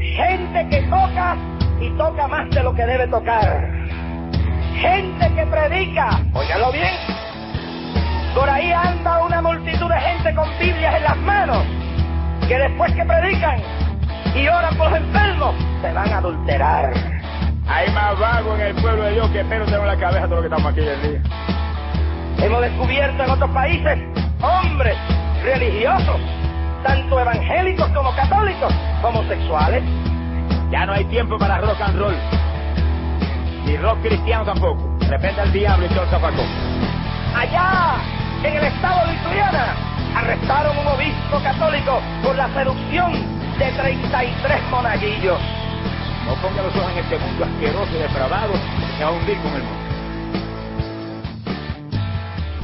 Gente que toca y toca más de lo que debe tocar. Gente que predica, óyalo bien. Por ahí anda una multitud de gente con Biblias en las manos, que después que predican y oran por los enfermos, se van a adulterar. Hay más vago en el pueblo de Dios que pero en la cabeza todo lo que estamos aquí el día. Hemos descubierto en otros países hombres religiosos, tanto evangélicos como católicos, homosexuales. Ya no hay tiempo para rock and roll. Ni rock cristiano tampoco. Depende del diablo y todo el. Allá, en el estado de Lituania, arrestaron un obispo católico por la seducción de 33 monaguillos. No ponga los ojos en este mundo asqueroso y depravado que va a hundir con el mundo.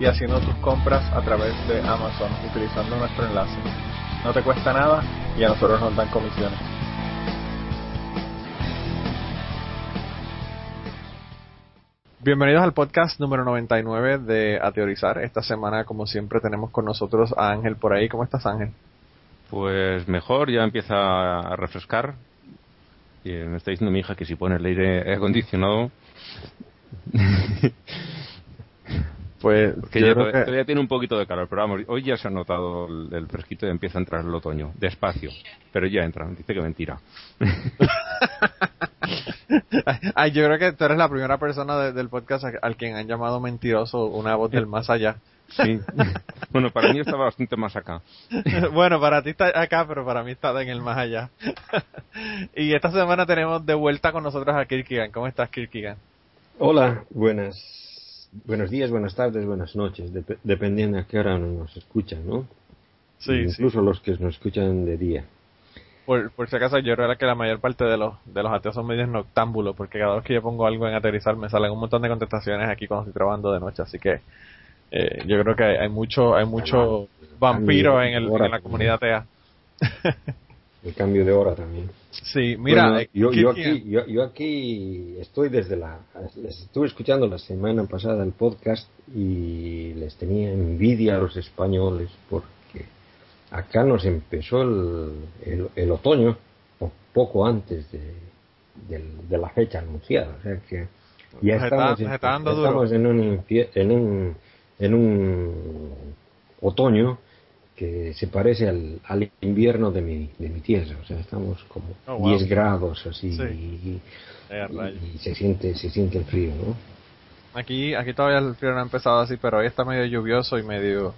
y haciendo tus compras a través de Amazon utilizando nuestro enlace. No te cuesta nada y a nosotros nos dan comisiones. Bienvenidos al podcast número 99 de A Teorizar. Esta semana, como siempre, tenemos con nosotros a Ángel por ahí. ¿Cómo estás, Ángel? Pues mejor, ya empieza a refrescar. Y me está diciendo mi hija que si pone el aire acondicionado. Pues que ya todavía tiene un poquito de calor, pero vamos, hoy ya se ha notado el, el, fresquito y empieza a entrar el otoño, despacio, pero ya entra, dice que mentira. Ay, yo creo que tú eres la primera persona de, del podcast al quien han llamado mentiroso una voz del más allá. Sí. Bueno, para mí estaba bastante más acá. bueno, para ti está acá, pero para mí está en el más allá. y esta semana tenemos de vuelta con nosotros a Kirkigan. ¿Cómo estás, Kirkigan? Hola, buenas buenos días, buenas tardes, buenas noches, dep dependiendo a qué hora nos escuchan, ¿no? Sí, Incluso sí. los que nos escuchan de día. Por, por si acaso, yo creo que la mayor parte de los, de los ateos son medios noctámbulos, porque cada vez que yo pongo algo en aterrizar me salen un montón de contestaciones aquí cuando estoy trabajando de noche, así que eh, yo creo que hay, hay mucho hay mucho vampiro en, el, en la comunidad atea. El cambio de hora también. Sí, mira, bueno, yo, yo, aquí, yo, yo, aquí estoy desde la. Les estuve escuchando la semana pasada el podcast y les tenía envidia a los españoles porque acá nos empezó el, el, el otoño poco antes de, de, de, la fecha anunciada. O sea que ya nos estamos, está, en, estamos en, un, en, un, en un otoño que se parece al, al, invierno de mi, de mi tierra, o sea, estamos como oh, wow. 10 grados así sí. y, eh, y, se siente se siente el frío, ¿no? Aquí aquí todavía el frío no ha empezado así, pero hoy está medio lluvioso y medio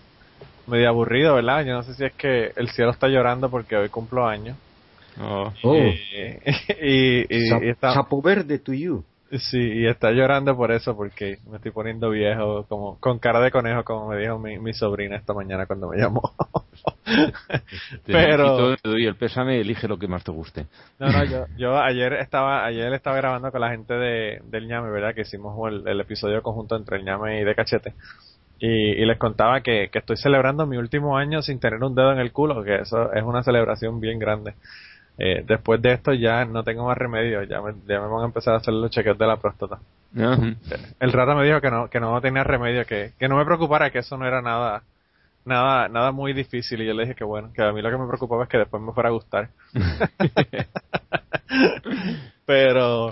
medio aburrido, ¿verdad? Yo no sé si es que el cielo está llorando porque hoy cumplo años. Oh. oh. Y, y, y, Sap, y está, Sapo verde to you. Sí, y está llorando por eso, porque me estoy poniendo viejo, como con cara de conejo, como me dijo mi, mi sobrina esta mañana cuando me llamó. Pero te doy el pésame, elige lo que más te guste. No, no, yo, yo ayer estaba, ayer estaba grabando con la gente de, del ñame, ¿verdad? Que hicimos el, el episodio conjunto entre el ñame y de cachete. Y, y les contaba que, que estoy celebrando mi último año sin tener un dedo en el culo, que eso es una celebración bien grande. Eh, después de esto ya no tengo más remedio, ya me, ya me van a empezar a hacer los chequeos de la próstata. Uh -huh. El rata me dijo que no, que no tenía remedio, que, que no me preocupara, que eso no era nada, nada, nada muy difícil. Y yo le dije que bueno, que a mí lo que me preocupaba es que después me fuera a gustar. pero,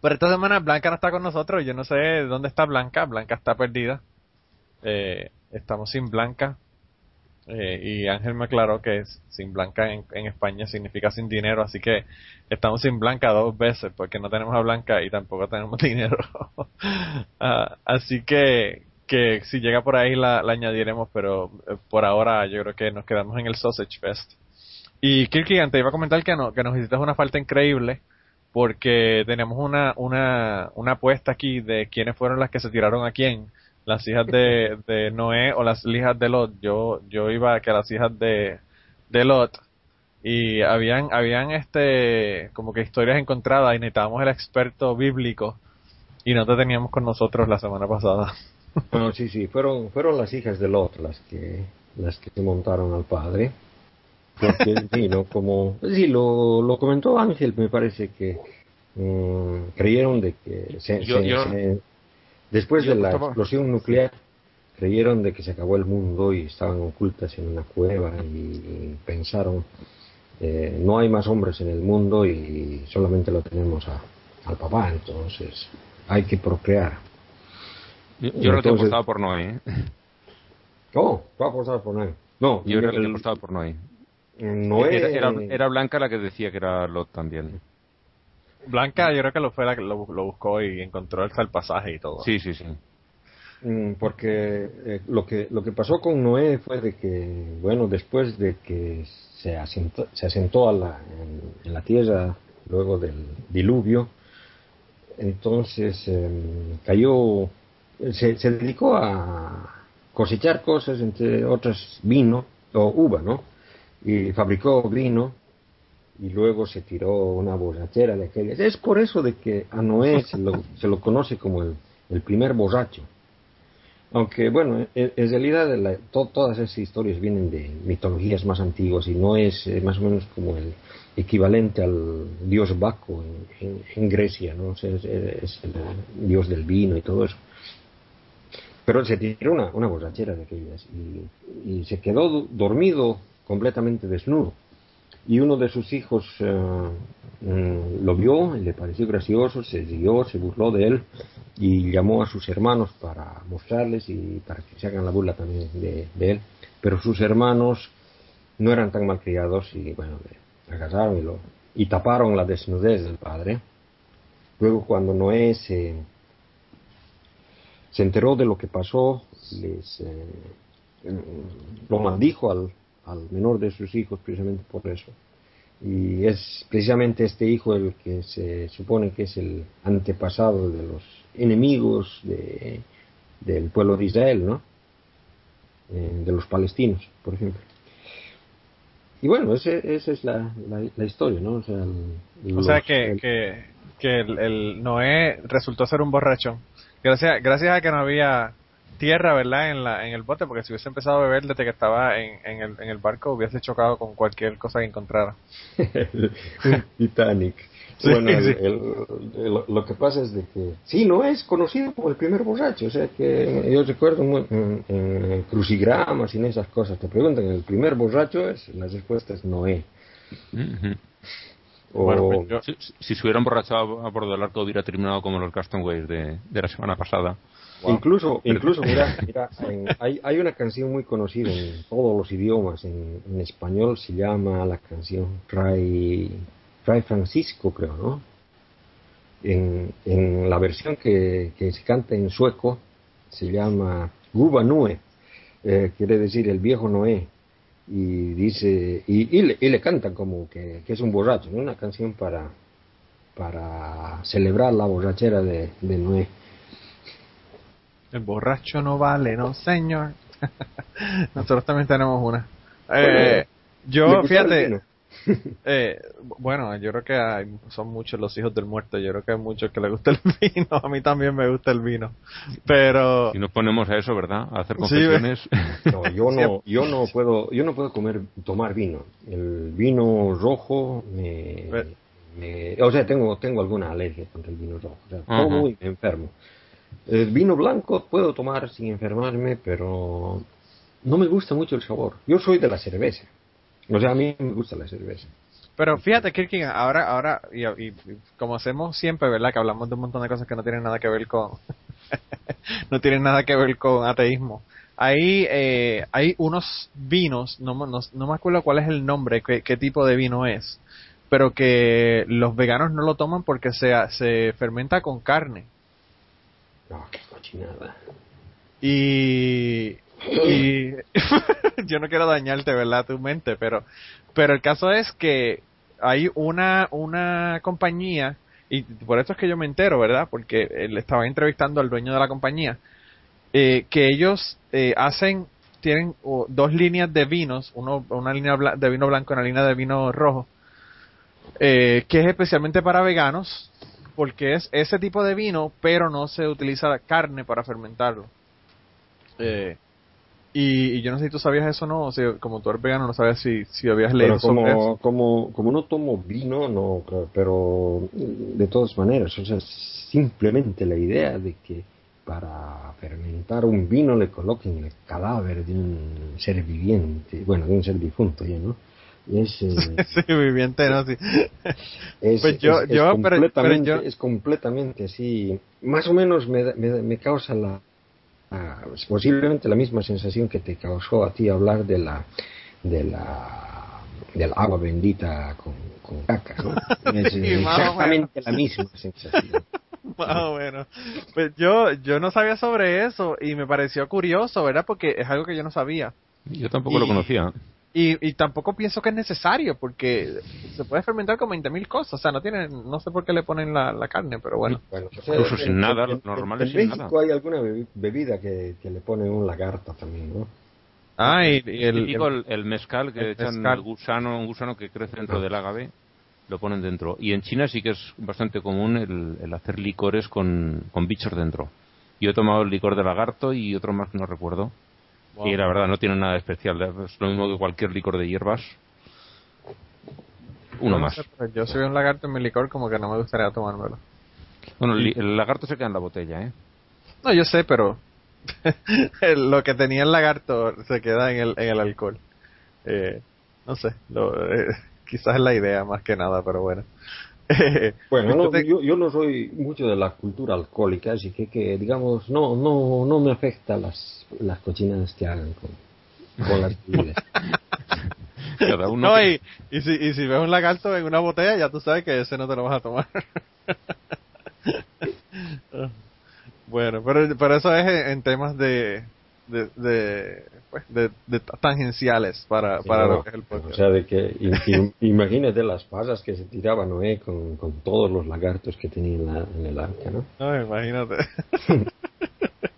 pero esta semana Blanca no está con nosotros, yo no sé dónde está Blanca, Blanca está perdida. Eh, estamos sin Blanca, eh, y Ángel me aclaró que sin Blanca en, en, España significa sin dinero, así que estamos sin Blanca dos veces porque no tenemos a Blanca y tampoco tenemos dinero. uh, así que, que si llega por ahí la, añadiremos, pero eh, por ahora yo creo que nos quedamos en el Sausage Fest. Y Kirkigan, te iba a comentar que, que nos hiciste una falta increíble porque tenemos una, una, una apuesta aquí de quiénes fueron las que se tiraron a quién las hijas de, de Noé o las hijas de Lot. Yo, yo iba a que las hijas de, de Lot y habían habían este como que historias encontradas y necesitábamos el experto bíblico y no te teníamos con nosotros la semana pasada. Bueno, sí, sí, fueron fueron las hijas de Lot las que las que se montaron al padre. Porque, sí, ¿no? Como, sí, lo, lo comentó Ángel, me parece que mm, creyeron de que se, Yo- se- yo- se- después de la estaba- explosión nuclear creyeron de que se acabó el mundo y estaban ocultas en una cueva y, pensaron eh, no hay más hombres en el mundo y solamente lo tenemos a- al papá entonces hay que procrear Yo, yo creo que Entonces- apostaba por Noé. ¿eh? oh tú apostabas por él no Yo creo que el- apostaba por Noé. Noé Era, era, era Blanca la que decía que era Lot también. Blanca yo creo que lo fue la que lo, lo buscó y encontró hasta el pasaje y todo. Sí, sí, sí. Mm, porque eh, lo que lo que pasó con Noé fue de que bueno después de que se asentó, se asentó a la, en, en la tierra luego del diluvio entonces em, cayó se, se dedicó a cosechar cosas entre otras vino o uva no y fabricó vino y luego se tiró una borrachera de aquellas es por eso de que a Noé se lo, se lo conoce como el, el primer borracho aunque bueno, en, en realidad la- to- todas esas historias vienen de mitologías más antiguas y no es eh, más o menos como el equivalente al dios Baco en, en- en Grecia, ¿no? Es, es el dios del vino y todo eso. Pero se tiró una, una borrachera de aquellas y, y se quedó do- dormido completamente desnudo. Y uno de sus hijos eh, mm, lo vio, le pareció gracioso, se rió, se burló de él y llamó a sus hermanos para mostrarles y para que se hagan la burla también de, él. Pero sus hermanos no eran tan malcriados y bueno, le agarraron y, lo, y taparon la desnudez del padre. Luego cuando Noé se, enteró de lo que pasó, les, eh, lo maldijo al, al menor de sus hijos precisamente por eso. Y es precisamente este hijo el que se supone que es el antepasado de los enemigos de, del pueblo de Israel, ¿no? Eh, de los palestinos, por ejemplo. Y bueno, ese- esa es la, la, la historia, ¿no? O sea, el- O sea los- que, el- que, que el, el Noé resultó ser un borracho. Gracias, gracias a que no había tierra, ¿verdad? En, la, en el bote, porque si hubiese empezado a beber desde que estaba en, en, el, en el barco, hubiese chocado con cualquier cosa que encontrara. Titanic. Sí, bueno, el- sí. el- el- lo que pasa es de que sí, no es conocido como el primer borracho. O sea que yo recuerdo muy- en, en crucigramas y en esas cosas te preguntan el primer borracho es la respuesta es Noé. O, Bueno, pues yo- Si, si- si se hubiera emborrachado a bordo del arco hubiera terminado como los Castaways de, de la semana pasada. Incluso, incluso mira, mira, en- hay, hay una canción muy conocida en todos los idiomas. En, en español se llama la canción Fray, Fray Francisco, creo, ¿no? En, en la versión que, que se canta en sueco se llama Guba Nue, eh, quiere decir el viejo Noé. Y dice, y, y le, y le cantan como que, que es un borracho, ¿no? Una canción para, para celebrar la borrachera de, de Noé. El borracho no vale, no señor. Nosotros también tenemos una. Eh, ¿Le yo, fíjate, eh, bueno, yo creo que hay- son muchos los hijos del muerto. Yo creo que hay muchos que les gusta el vino. A mí también me gusta el vino. Pero, Si nos ponemos a eso, ¿verdad? A hacer Sí, confesiones. No, yo no, yo no puedo, yo no puedo comer, tomar vino. El vino rojo me, o sea, tengo, tengo alguna alergia contra el vino rojo. O sea, y me enfermo. El vino blanco puedo tomar sin enfermarme, pero no me gusta mucho el sabor. Yo soy de la cerveza. O sea, a mí me gusta la cerveza. pero fíjate, Kirkin, ahora, ahora, y, como hacemos siempre, ¿verdad? Que hablamos de un montón de cosas que no tienen nada que ver con, no tienen nada que ver con ateísmo. Hay, eh, hay unos vinos, no, me- acuerdo cuál es el nombre, qué, tipo de vino es, pero que los veganos no lo toman porque se fermenta con carne. No, qué cochinada. Y, y yo no quiero dañarte, ¿verdad? Tu mente, pero, pero el caso es que hay una, una compañía, y por eso es que yo me entero, ¿verdad? Porque él estaba entrevistando al dueño de la compañía, eh, que ellos eh, hacen tienen dos líneas de vinos, uno, una línea de vino blanco y una línea de vino rojo, eh, que es especialmente para veganos, porque es ese tipo de vino, pero no se utiliza carne para fermentarlo. Eh, y, y yo no sé si tú sabías eso o no, o sea, como tú eres vegano, no sabes si, si habías leído Pero sobre eso. como, como, como no tomo vino, no, pero de todas maneras, o sea, simplemente la idea de que para fermentar un vino le coloquen el cadáver de un ser viviente, bueno, de un ser difunto ya, ¿no? Es, eh, Sí, viviente, no, sí. es, Pues yo- es- es yo, pero- pero completamente, yo- es completamente así, más o menos me, da- me, da- me causa la, la- posiblemente la misma sensación que te causó a ti hablar de la de la del agua bendita con, con caca, exactamente la misma sensación. Más o menos. Pues yo, yo no sabía sobre eso y me pareció curioso, ¿verdad? Porque es algo que yo no sabía. Yo tampoco lo conocía. Y, y tampoco pienso que es necesario porque se puede fermentar con 20.000 cosas. O sea, no tiene, no sé por qué le ponen la, la carne, pero bueno. Bueno, o Incluso sin nada, en- normal en es sin México nada. hay alguna bebi- bebida que, que le pone un lagarto también, ¿no? Ah, y, y el, el- el, el mezcal que el echan mezcal. el gusano, un gusano que crece dentro del agave, lo ponen dentro. Y en China sí que es bastante común el, el hacer licores con, con bichos dentro. Yo he tomado el licor de lagarto y otro más que no recuerdo. Wow. Y la verdad no tiene nada especial. Es lo mismo que cualquier licor de hierbas. Uno no más. yo soy un lagarto en mi licor como que no me gustaría tomármelo. Bueno, el, el lagarto se queda en la botella, ¿eh? No, yo sé, pero lo que tenía el lagarto se queda en el, en el alcohol. Eh, no sé, lo, eh, quizás es la idea más que nada, pero bueno. Bueno, no, yo, yo no soy mucho de la cultura alcohólica, así que, que digamos, no, no, no me afecta las, las cochinadas que hagan con, con las bebidas. Cada uno. No, que- y, y, si, y si ves un lagarto en una botella, ya tú sabes que ese no te lo vas a tomar. bueno, pero, pero eso es en, en temas de de, de, pues, de, de tangenciales para, Sí, para no, lo que es el podcast. O sea, de que im- im- imagínate las pasas que se tiraba Noé con, con todos los lagartos que tenía en, la- en el arca, ¿no? No, imagínate.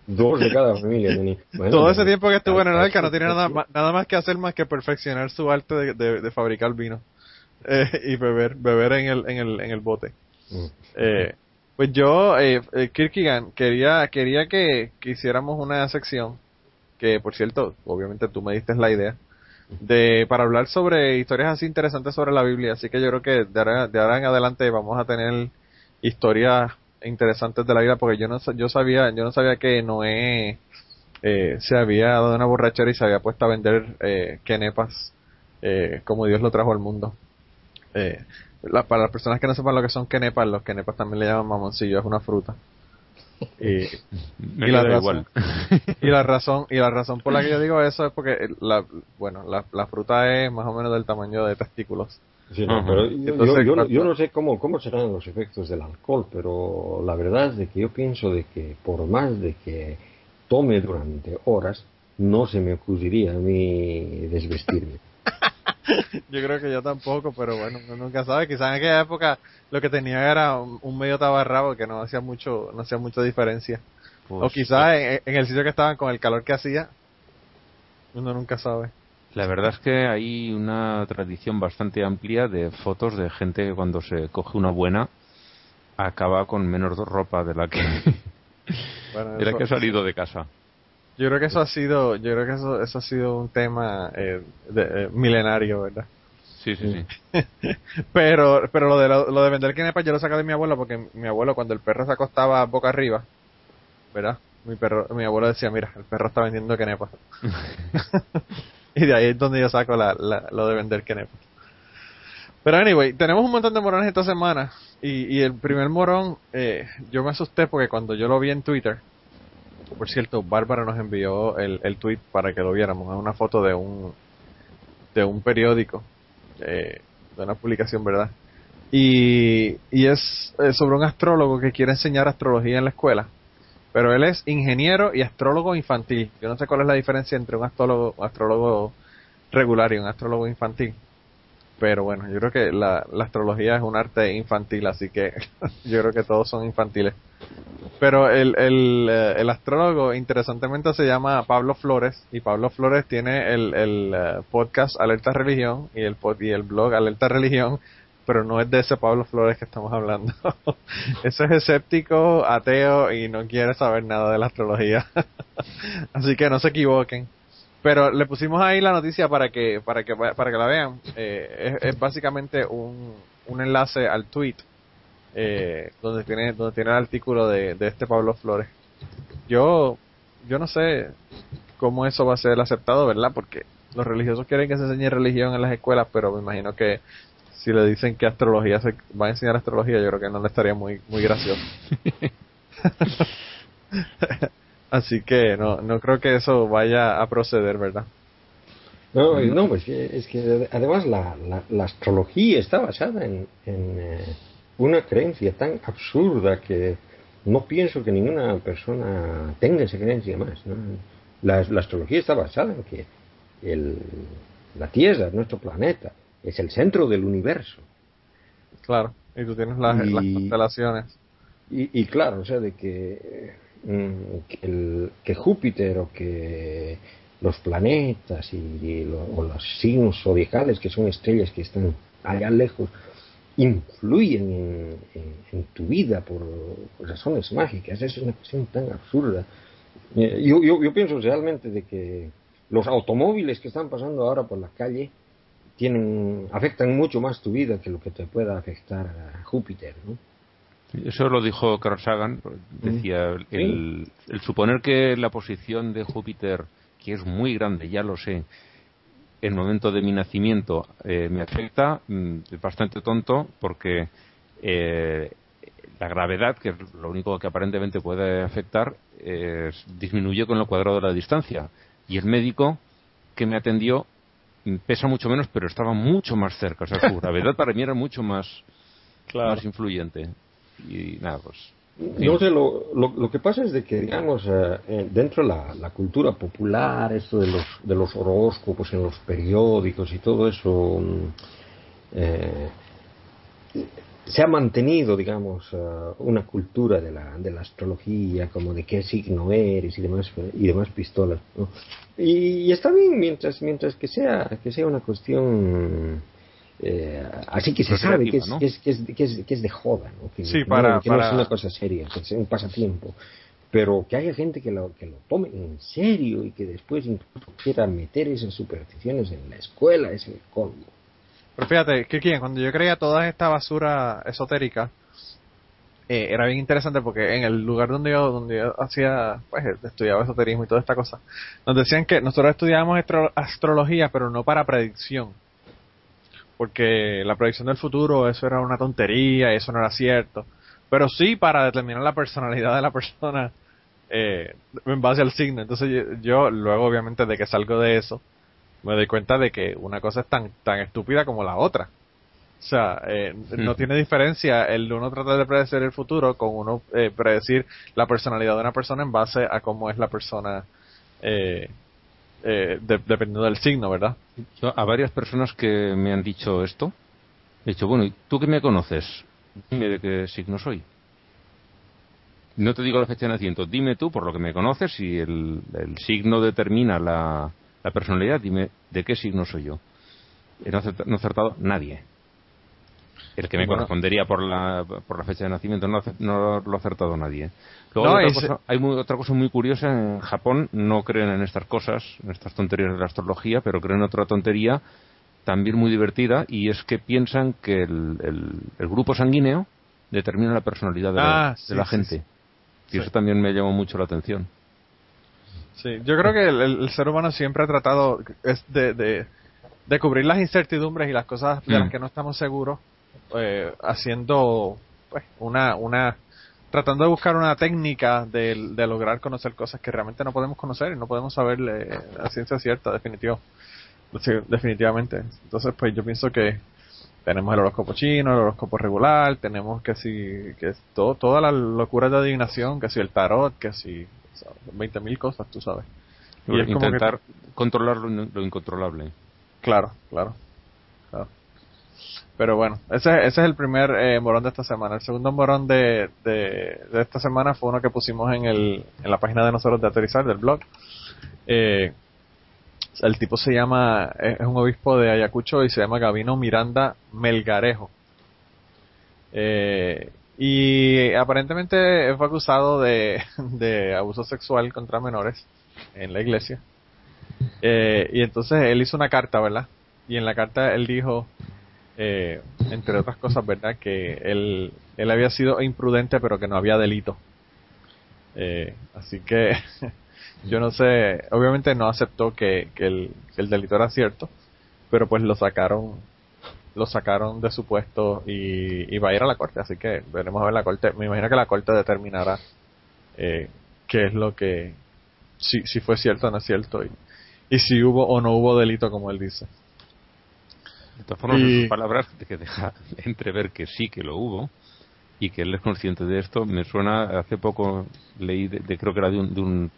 Dos de cada familia tenía. Bueno, Todo ese tiempo que estuvo en el al- arca no tiene nada, ma- nada más que hacer más que perfeccionar su arte de, de- de fabricar vino eh, y beber beber en el, en el, en el bote. Mm. Eh, pues yo, eh, eh, Kierkegaard, quería, quería que, que hiciéramos una sección, que por cierto, obviamente tú me diste la idea, de para hablar sobre historias así interesantes sobre la Biblia. Así que yo creo que de ahora, de ahora en adelante vamos a tener historias interesantes de la Biblia, porque yo no, yo sabía, yo no sabía que Noé eh, se había dado una borrachera y se había puesto a vender eh, quenepas eh, como Dios lo trajo al mundo. Eh, para las personas que no sepan lo que son quenepas, los quenepas también le llaman mamoncillo, es una fruta. Y, Me y la razón- y la razón y la razón por la que yo digo eso es porque la, bueno la, la fruta es más o menos del tamaño de testículos Sí, no, pero yo, Entonces, yo- yo- ¿cuánto? yo no sé cómo, cómo serán los efectos del alcohol, pero la verdad es de que yo pienso de que por más de que tome durante horas, no se me ocurriría a mí desvestirme. yo creo que yo tampoco pero bueno uno nunca sabe. Quizás en aquella época lo que tenía era un, medio tabarrabo que no hacía mucho no hacía mucha diferencia. O quizás en, en el sitio que estaban con el calor que hacía uno nunca sabe. La verdad es que hay una tradición bastante amplia de fotos de gente que cuando se coge una buena acaba con menos ropa de la que, Bueno, de la que ha salido de casa. Yo creo que eso ha sido yo creo que eso eso ha sido un tema eh, de- eh, milenario verdad Sí, sí, sí. Pero, pero lo de, lo, lo de vender quenepas yo lo saco de mi abuelo porque mi abuelo cuando el perro se acostaba boca arriba, ¿verdad? Mi perro, mi abuelo decía, mira, el perro está vendiendo quenepas. y de ahí es donde yo saco la, la- lo de vender quenepas. Pero anyway, tenemos un montón de morones esta semana. Y, y el primer morón, eh, yo me asusté porque cuando yo lo vi en Twitter, por cierto, Bárbara nos envió el, el tweet para que lo viéramos. Es una foto de un, de un periódico, eh, de una publicación, ¿verdad? Y, y es eh, sobre un astrólogo que quiere enseñar astrología en la escuela. Pero él es ingeniero y astrólogo infantil. Yo no sé cuál es la diferencia entre un astrólogo, astrólogo regular y un astrólogo infantil. Pero bueno, yo creo que la, la astrología es un arte infantil, así que yo creo que todos son infantiles. Pero el, el, eh, el astrólogo, interesantemente, se llama Pablo Flores y Pablo Flores tiene el, el eh, podcast Alerta Religión y el, y el blog Alerta Religión, pero no es de ese Pablo Flores que estamos hablando. ese es escéptico, ateo y no quiere saber nada de la astrología. Así que no se equivoquen. Pero le pusimos ahí la noticia para que para que para que la vean. Eh, es, es básicamente un, un enlace al tweet eh, donde tiene donde tiene el artículo de, de este Pablo Flores. Yo yo no sé cómo eso va a ser aceptado, ¿verdad? Porque los religiosos quieren que se enseñe religión en las escuelas, pero me imagino que si le dicen que astrología se va a enseñar astrología, yo creo que no le estaría muy muy gracioso. Así que no no creo que eso vaya a proceder, ¿verdad? No, no, pues es que además la, la, la astrología está basada en, en eh, una creencia tan absurda que no pienso que ninguna persona tenga esa creencia más. ¿no? La, la astrología está basada en que el, la Tierra, nuestro planeta, es el centro del universo. Claro. Y tú tienes las, Y- las constelaciones. Y, y claro, o sea, de que, mm, que, el- que Júpiter o que los planetas y, y lo- o los signos zodiacales, que son estrellas que están allá lejos, influyen en, en- en tu vida por razones mágicas. Es una cuestión tan absurda. Eh, Yo, yo, yo pienso realmente de que los automóviles que están pasando ahora por la calle tienen afectan mucho más tu vida que lo que te pueda afectar a Júpiter, ¿no? Eso lo dijo Carl Sagan. Decía, el, el suponer que la posición de Júpiter, que es muy grande, ya lo sé, el momento de mi nacimiento eh, me afecta, mm, es bastante tonto porque eh, la gravedad, que es lo único que aparentemente puede afectar, es- disminuye con el cuadrado de la distancia. Y el médico que me atendió mm, pesa mucho menos, pero estaba mucho más cerca. O sea, su gravedad para mí era mucho más, más influyente. Y nada, pues. No sé, lo, lo, lo que pasa es de que, digamos, eh, eh, dentro de la, la cultura popular, esto de los, de los horóscopos en los periódicos y todo eso, mm, eh, se ha mantenido, digamos, una cultura de la, de la astrología, como de qué signo eres y demás, y demás pistolas. Y, y está bien mientras, mientras que sea, que sea una cuestión eh, así que se sabe que es, Recreativa, ¿no? que, es, que, es, que, es, que es de joda, ¿no? que, Sí, no- para- que no es una cosa seria, que es un pasatiempo. Pero que haya gente que lo, que lo tome en serio y que después incluso quiera meter esas supersticiones en la escuela es el colmo. Pero fíjate, que quién, cuando yo creía toda esta basura esotérica, eh, era bien interesante porque en el lugar donde yo, donde yo hacía, pues estudiaba esoterismo y toda esta cosa, nos decían que nosotros estudiábamos astro- astrología, pero no para predicción. Porque la predicción del futuro, eso era una tontería y eso no era cierto. Pero sí para determinar la personalidad de la persona eh, en base al signo. Entonces yo, yo, luego obviamente de que salgo de eso, me doy cuenta de que una cosa es tan, tan estúpida como la otra. O sea, eh, no Ujú. tiene diferencia el uno tratar de predecir el futuro con uno eh, predecir la personalidad de una persona en base a cómo es la persona eh, eh, de- dependiendo del signo, ¿verdad? Yo a varias personas que me han dicho esto, he dicho, bueno, ¿y tú que me conoces? Dime de qué signo soy. No te digo la fecha de nacimiento, dime tú, por lo que me conoces, si el, el signo determina la, personalidad, dime de qué signo soy yo. No ha acerta- no ha acertado nadie. El que me Bueno. correspondería por la, por la fecha de nacimiento no, lo ha acertado nadie. Luego No, hay, otra cosa, hay muy- otra cosa muy curiosa, en Japón no creen en estas cosas, en estas tonterías de la astrología, pero creen en otra tontería también muy divertida y es que piensan que el, el- el grupo sanguíneo determina la personalidad de la, Ah, de la gente. sí. Y eso también me llamó mucho la atención. Sí, yo creo que el, ser humano siempre ha tratado de, de, de cubrir las incertidumbres y las cosas de Mm. las que no estamos seguros, eh, haciendo pues una, una, tratando de buscar una técnica de, de lograr conocer cosas que realmente no podemos conocer y no podemos saber eh, a ciencia cierta, definitivo, definitivamente. Entonces, pues yo pienso que tenemos el horóscopo chino, el horóscopo regular, tenemos que si, que todo, toda la locura de adivinación, que si el tarot, que si, veinte mil cosas, tú sabes. Y es como que- Intentar controlar lo incontrolable. Claro, claro. Pero bueno, ese, ese es el primer eh, morón de esta semana. El segundo morón de, de, de, esta semana fue uno que pusimos en, el, en la página de nosotros de Aterrizar, del blog. Eh, el tipo se llama, es un obispo de Ayacucho y se llama Gabino Miranda Melgarejo. Eh, y aparentemente fue acusado de, de abuso sexual contra menores en la iglesia. Eh, y entonces él hizo una carta, ¿verdad? Y en la carta él dijo, eh, entre otras cosas, ¿verdad? Que él, él había sido imprudente, pero que no había delito. Eh, así que yo no sé, obviamente no aceptó que, que, el, que el delito era cierto, pero pues lo sacaron lo sacaron de su puesto y, y, va a ir a la corte, así que veremos a ver la corte. Me imagino que la corte determinará eh, qué es lo que, si, si fue cierto o no es cierto y, y si hubo o no hubo delito, como él dice. De todas formas, y... sus palabras que deja entrever que sí que lo hubo y que él es consciente de esto. Me suena, hace poco leí, de, de creo que era de un, de un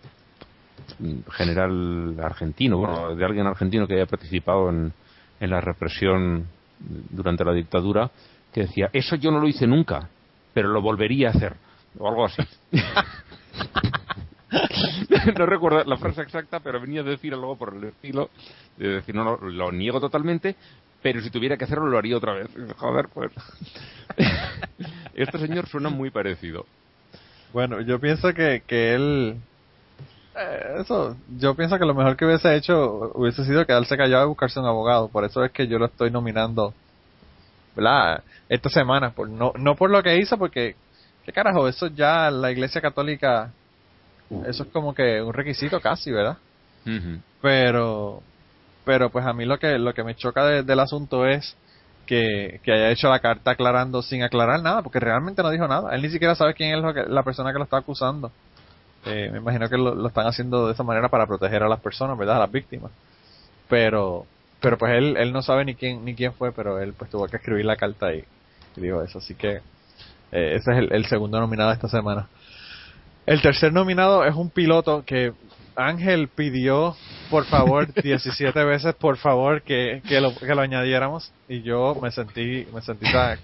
general argentino, bueno, de alguien argentino que haya participado en, en la represión durante la dictadura, que decía, eso yo no lo hice nunca, pero lo volvería a hacer, o algo así. no recuerdo la frase exacta, pero venía a decir algo por el estilo, de decir, no, no, lo niego totalmente, pero si tuviera que hacerlo lo haría otra vez. Joder, pues. este señor suena muy parecido. Bueno, yo pienso que, que él... Eh, eso, yo pienso que lo mejor que hubiese hecho hubiese sido quedarse callado y buscarse un abogado. Por eso es que yo lo estoy nominando, ¿verdad? Esta semana. Por, no, no por lo que hizo, porque, ¿qué carajo? Eso ya la Iglesia Católica eso es como que un requisito casi, ¿verdad? Uh -huh. Pero, pero pues a mí lo que lo que me choca de, del asunto es que, que haya hecho la carta aclarando sin aclarar nada, porque realmente no dijo nada. Él ni siquiera sabe quién es lo que, la persona que lo está acusando. Eh, me imagino que lo, lo, están haciendo de esa manera para proteger a las personas, ¿verdad? A las víctimas. Pero, pero pues él, él no sabe ni quién, ni quién fue, pero él pues tuvo que escribir la carta y, y dijo eso. Así que eh, ese es el, el segundo nominado de esta semana. El tercer nominado es un piloto que Ángel pidió, por favor, 17 veces, por favor, que, que, lo, que lo añadiéramos. Y yo me sentí, me sentí tan,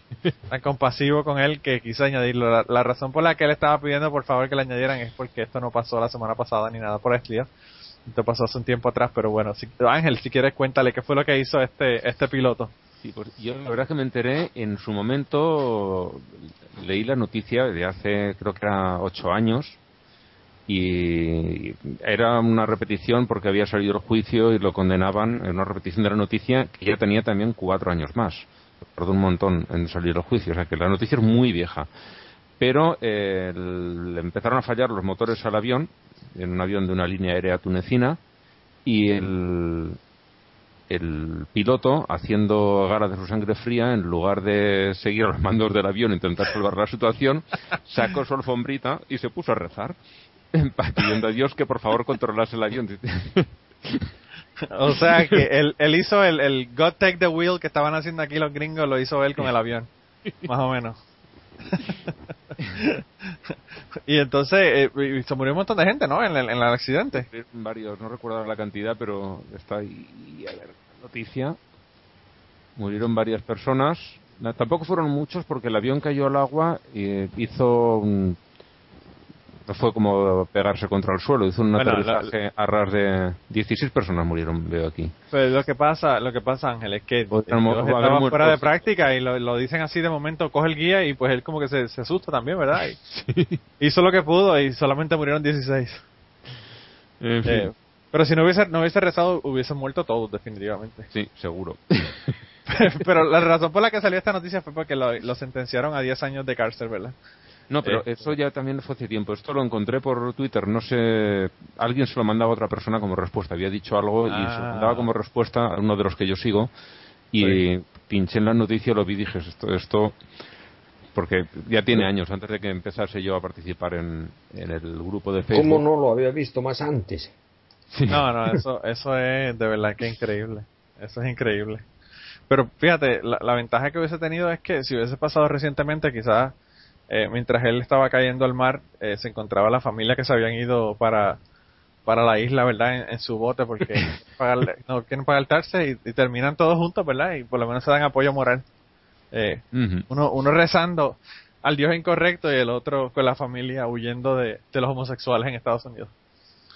tan compasivo con él que quise añadirlo. La, la, razón por la que él estaba pidiendo, por favor, que lo añadieran es porque esto no pasó la semana pasada ni nada por el día. Esto pasó hace un tiempo atrás, pero bueno, si, Ángel, si quieres, cuéntale qué fue lo que hizo este, este piloto. Sí, pues yo la verdad es que me enteré en su momento, leí la noticia de hace creo que era ocho años y era una repetición porque había salido el juicio y lo condenaban, en una repetición de la noticia que ya tenía también cuatro años más. Tardó un montón en salir el juicio, o sea que la noticia es muy vieja. Pero eh, empezaron a fallar los motores al avión, en un avión de una línea aérea tunecina, y el, piloto, haciendo gala de su sangre fría, en lugar de seguir los mandos del avión e intentar salvar la situación, sacó su alfombrita y se puso a rezar, pidiendo a Dios que por favor controlase el avión. o sea que él, él hizo el, el God Take the Wheel que estaban haciendo aquí los gringos, lo hizo él con el avión, más o menos. y entonces eh, se murió un montón de gente, ¿no? En el, en el accidente. Varios, no recuerdo la cantidad, pero está ahí. A ver, noticia. Murieron varias personas. Tampoco fueron muchos porque el avión cayó al agua y hizo un fue como pegarse contra el suelo, hizo un bueno, aterrizaje la, a ras de 16 personas murieron, veo aquí. Pues lo que pasa, lo que pasa Ángel, es que estaba fuera de práctica y lo, lo, dicen así de momento, coge el guía y pues él como que se, se asusta también, ¿verdad? Y sí. Hizo lo que pudo y solamente murieron 16. En fin. eh, pero si no hubiese, no hubiese rezado, hubiesen muerto todos, definitivamente. Sí, seguro. pero la razón por la que salió esta noticia fue porque lo, lo sentenciaron a 10 años de cárcel, ¿verdad? No, pero eh, eso ya también fue hace tiempo. Esto lo encontré por Twitter. No sé. Alguien se lo mandaba a otra persona como respuesta. Había dicho algo ah. y se lo mandaba como respuesta a uno de los que yo sigo. Y sí. pinché en la noticia, lo vi y dije: Esto, esto. Porque ya tiene años antes de que empezase yo a participar en, en el grupo de Facebook. ¿Cómo no lo había visto más antes? Sí. No, no, eso, eso es de verdad que increíble. Eso es increíble. Pero fíjate, la, la ventaja que hubiese tenido es que si hubiese pasado recientemente, quizás eh, mientras él estaba cayendo al mar, eh, se encontraba la familia que se habían ido para, para la isla, ¿verdad? En, su bote porque no quieren pagar y, y, terminan todos juntos, ¿verdad? Y por lo menos se dan apoyo moral. Eh, uno, uno rezando al Dios incorrecto y el otro con la familia huyendo de, los homosexuales en Estados Unidos.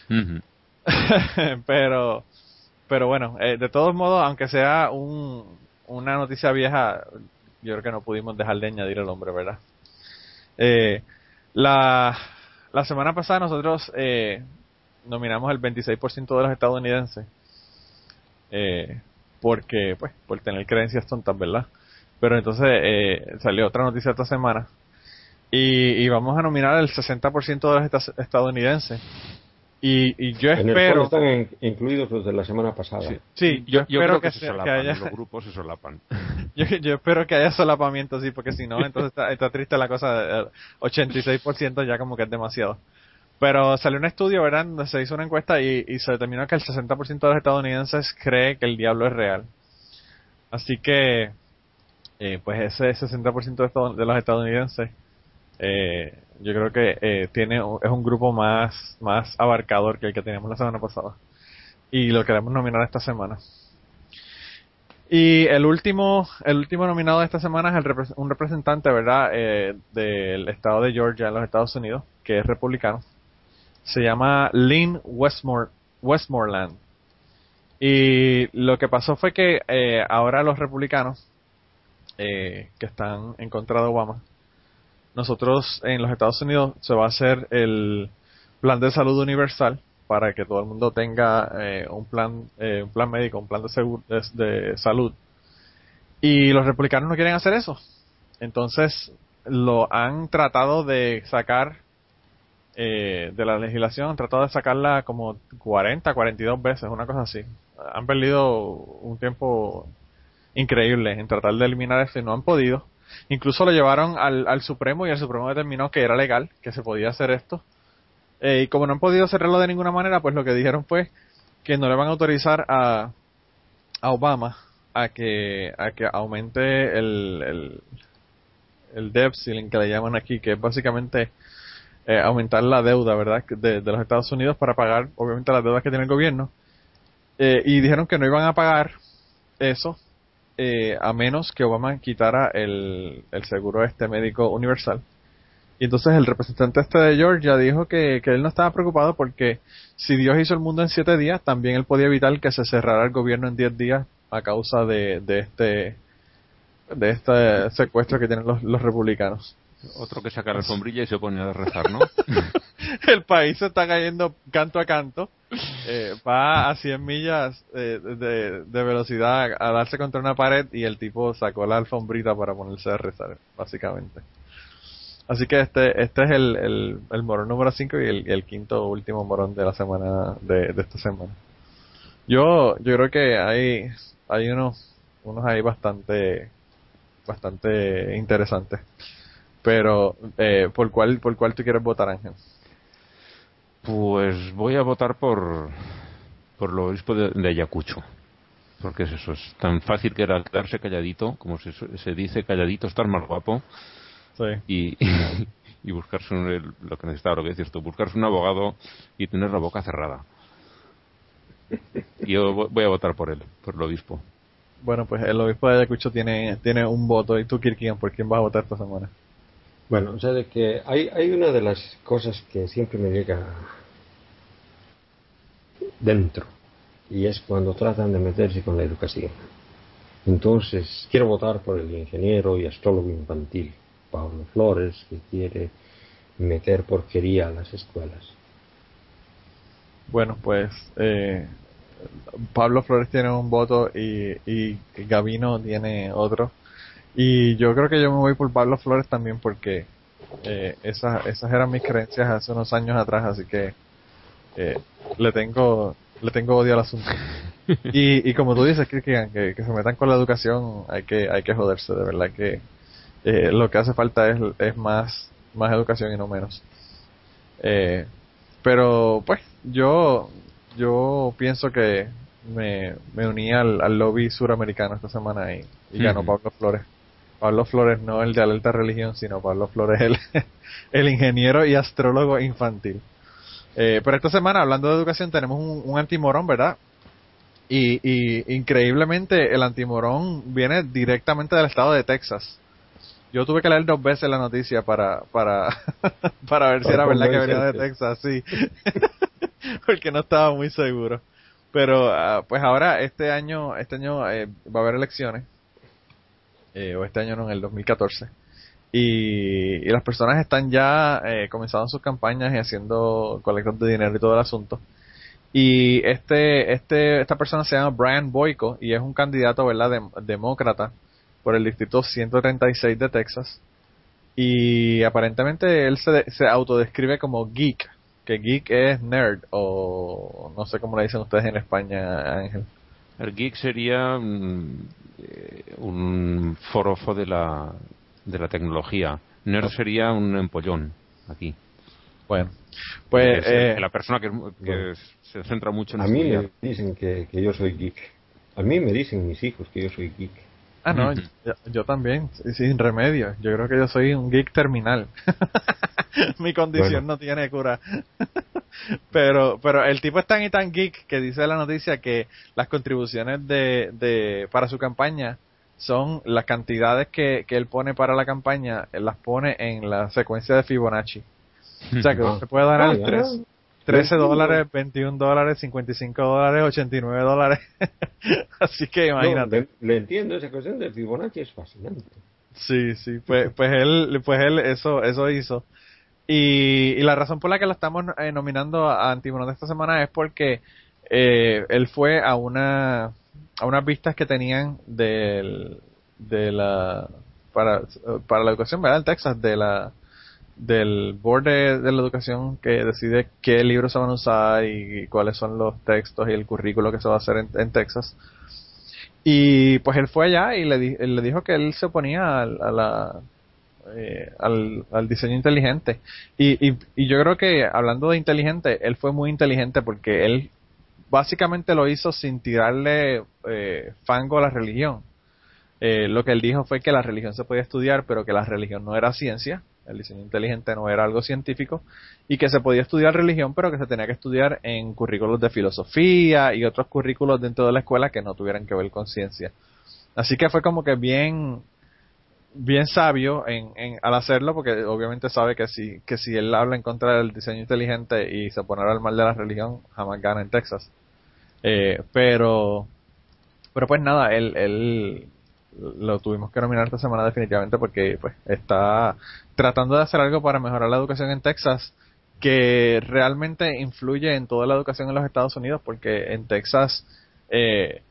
pero, pero bueno, eh, de todos modos, aunque sea un, una noticia vieja, yo creo que no pudimos dejar de añadir el hombre, ¿verdad? Eh, la, la semana pasada nosotros eh, nominamos el 26% de los estadounidenses eh, porque, pues, por tener creencias tontas, ¿verdad? Pero entonces eh, salió otra noticia esta semana y, vamos a nominar el 60% de los estadounidenses. Y, yo espero. están incluidos los de la semana pasada. Sí, yo, espero que, haya. Los grupos se solapan. yo, espero que haya solapamiento, sí, porque si no, entonces está, triste la cosa. 86% ya como que es demasiado. Pero salió un estudio, ¿verdad? Donde se hizo una encuesta y, se determinó que el 60% de los estadounidenses cree que el diablo es real. Así que, eh, pues ese 60% de los estadounidenses eh, yo creo que eh, tiene es un grupo más más abarcador que el que teníamos la semana pasada. Y lo queremos nominar esta semana. Y el último el último nominado de esta semana es el un representante verdad eh, del estado de Georgia en los Estados Unidos que es republicano. Se llama Lynn Westmore, Westmoreland. Y lo que pasó fue que eh, ahora los republicanos que están en contra de Obama nosotros en los Estados Unidos se va a hacer el plan de salud universal para que todo el mundo tenga eh, un plan eh, un plan médico, un plan de, salud. Y los republicanos no quieren hacer eso. Entonces lo han tratado de sacar eh, de la legislación, han tratado de sacarla como 40, 42 veces, una cosa así. Han perdido un tiempo increíble en tratar de eliminar eso y no han podido. Incluso lo llevaron al, al Supremo y el Supremo determinó que era legal, que se podía hacer esto. Eh, y como no han podido cerrarlo de ninguna manera, pues lo que dijeron fue que no le van a autorizar a, a Obama a que, a que aumente el, el, debt ceiling que le llaman aquí, que es básicamente eh, aumentar la deuda, ¿verdad?, de, de, los Estados Unidos para pagar, obviamente, las deudas que tiene el gobierno. Eh, y dijeron que no iban a pagar eso eh, a menos que Obama quitara el, el seguro este médico universal. Y entonces el representante este de Georgia dijo que, que, él no estaba preocupado porque si Dios hizo el mundo en siete días, también él podía evitar que se cerrara el gobierno en diez días a causa de, de este de este secuestro que tienen los, los republicanos. Otro que saca la sombrilla y se pone a rezar, ¿no? el país se está cayendo canto a canto. Eh, va a 100 millas eh, de, velocidad a darse contra una pared y el tipo sacó la alfombrita para ponerse a rezar, básicamente. Así que este este es el, el, el morón número 5 y el, el, quinto último morón de la semana, de, de esta semana. Yo, yo creo que hay, hay unos, unos ahí bastante, bastante interesantes. Pero, eh, ¿por cuál, por cuál tú quieres votar, Ángel? Pues voy a votar por, por lo obispo de, Ayacucho. Porque es eso, es tan fácil que era quedarse calladito, como se, se dice, calladito, estar más guapo. Sí. Y, y buscarse un, lo que necesitaba, lo que decís tú, buscarse un abogado y tener la boca cerrada. Yo voy a votar por él, por el obispo. Bueno, pues el obispo de Ayacucho tiene, tiene un voto. ¿Y tú, Kirkian, por quién vas a votar esta semana? Bueno, o sea, de que hay, hay una de las cosas que siempre me llega dentro y es cuando tratan de meterse con la educación. Entonces, quiero votar por el ingeniero y astrólogo infantil Pablo Flores, que quiere meter porquería a las escuelas. Bueno, pues eh, Pablo Flores tiene un voto y, y Gavino tiene otro. Y yo creo que yo me voy por Pablo Flores también porque eh, esas, esas eran mis creencias hace unos años atrás, así que eh, le tengo le tengo odio al asunto. Y, y como tú dices, que, que, se metan con la educación, hay que hay que joderse, de verdad que eh, lo que hace falta es, es más más educación y no menos. Eh, pero pues yo yo pienso que me, me uní al, al lobby suramericano esta semana y, y ganó Pablo Flores. Pablo Flores no el de alerta religión, sino Pablo Flores el, el ingeniero y astrólogo infantil. Eh, pero esta semana, hablando de educación, tenemos un, un antimorón, ¿verdad? Y, y increíblemente el antimorón viene directamente del estado de Texas. Yo tuve que leer dos veces la noticia para para para ver si era verdad que venía de Texas, sí. Porque no estaba muy seguro. Pero ah, pues ahora este año este año eh, va a haber elecciones. Eh, o este año no, en el 2014. Y, y las personas están ya eh, comenzando sus campañas y haciendo colectas de dinero y todo el asunto. Y este, este, esta persona se llama Brian Boyko y es un candidato, ¿verdad?, demócrata por el distrito 136 de Texas. Y aparentemente él se, se autodescribe como geek, que geek es nerd, o no sé cómo le dicen ustedes en España, Ángel. El geek sería mm, un forofo de la, de la tecnología. Nerd sería un empollón, aquí. Bueno, pues... Eh, la persona que, que se centra mucho en A mí me dicen que, que yo soy geek. A mí me dicen mis hijos que yo soy geek. Ah, no, yo, yo, también, sin remedio. Yo creo que yo soy un geek terminal. Mi condición bueno. no tiene cura. pero pero el tipo es tan y tan geek que dice la noticia que las contribuciones de, de para su campaña son las cantidades que, que él pone para la campaña, él las pone en la secuencia de Fibonacci. O sea que no. se puede dar el 3. 13 dólares, 21 dólares, 55 dólares, 89 dólares. Así que imagínate. No, le, le, entiendo, esa cuestión de Fibonacci es fascinante. Sí, sí, pues, pues él, pues él eso, eso hizo. Y, y la razón por la que lo estamos eh, nominando a Antimonón esta semana es porque eh, él fue a una, a unas vistas que tenían del, de la, para, para la educación, ¿verdad? En Texas, de la, del board de, de, la educación que decide qué libros se van a usar y, cuáles son los textos y el currículo que se va a hacer en, en Texas. Y pues él fue allá y le, di, le dijo que él se oponía a la, eh, al, al, diseño inteligente. Y, y, yo creo que hablando de inteligente, él fue muy inteligente porque él básicamente lo hizo sin tirarle eh, fango a la religión. Eh, lo que él dijo fue que la religión se podía estudiar, pero que la religión no era ciencia, el diseño inteligente no era algo científico, y que se podía estudiar religión, pero que se tenía que estudiar en currículos de filosofía y otros currículos dentro de la escuela que no tuvieran que ver con ciencia. Así que fue como que bien, bien sabio en, en, al hacerlo, porque obviamente sabe que si, que si él habla en contra del diseño inteligente y se pone al mal de la religión, jamás gana en Texas. Eh, pero, pero pues nada, él, él lo tuvimos que nominar esta semana definitivamente porque pues está tratando de hacer algo para mejorar la educación en Texas que realmente influye en toda la educación en los Estados Unidos porque en Texas eh,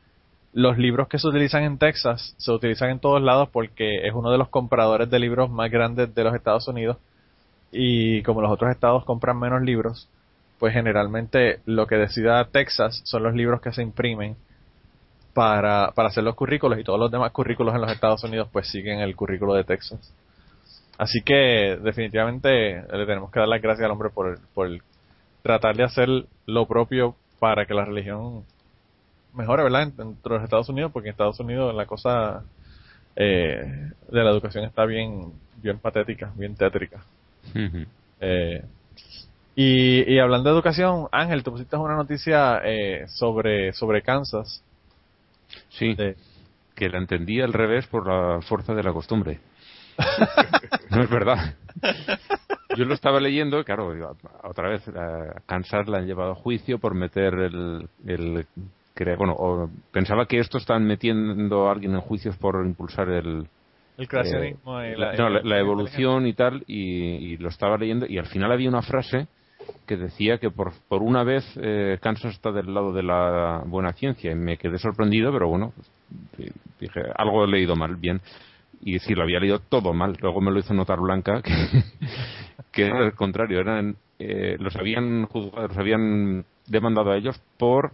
los libros que se utilizan en Texas se utilizan en todos lados porque es uno de los compradores de libros más grandes de los Estados Unidos y como los otros estados compran menos libros pues generalmente lo que decida Texas son los libros que se imprimen para, para hacer los currículos y todos los demás currículos en los Estados Unidos pues siguen el currículo de Texas. Así que definitivamente le tenemos que dar las gracias al hombre por, por tratar de hacer lo propio para que la religión mejore, ¿verdad? Dentro de los Estados Unidos, porque en Estados Unidos la cosa eh, de la educación está bien, bien patética, bien tétrica. Uh -huh. eh, y, y, hablando de educación, Ángel, tú pusiste una noticia eh, sobre, sobre Kansas Sí, de... que la entendí al revés por la fuerza de la costumbre. no es verdad. Yo lo estaba leyendo, claro, otra vez a Kansas la han llevado a juicio por meter el, el bueno, o, pensaba que esto están metiendo a alguien en juicios por impulsar el el creacionismo eh, y la, no, la, la evolución y tal y, y, lo estaba leyendo y al final había una frase que decía que por, por una vez eh, Kansas está del lado de la buena ciencia y me quedé sorprendido, pero bueno, pues, dije, algo he leído mal, bien. Y sí, lo había leído todo mal. Luego me lo hizo notar Blanca, que, que era al contrario, eran, eh, los habían juzgado, los habían demandado a ellos por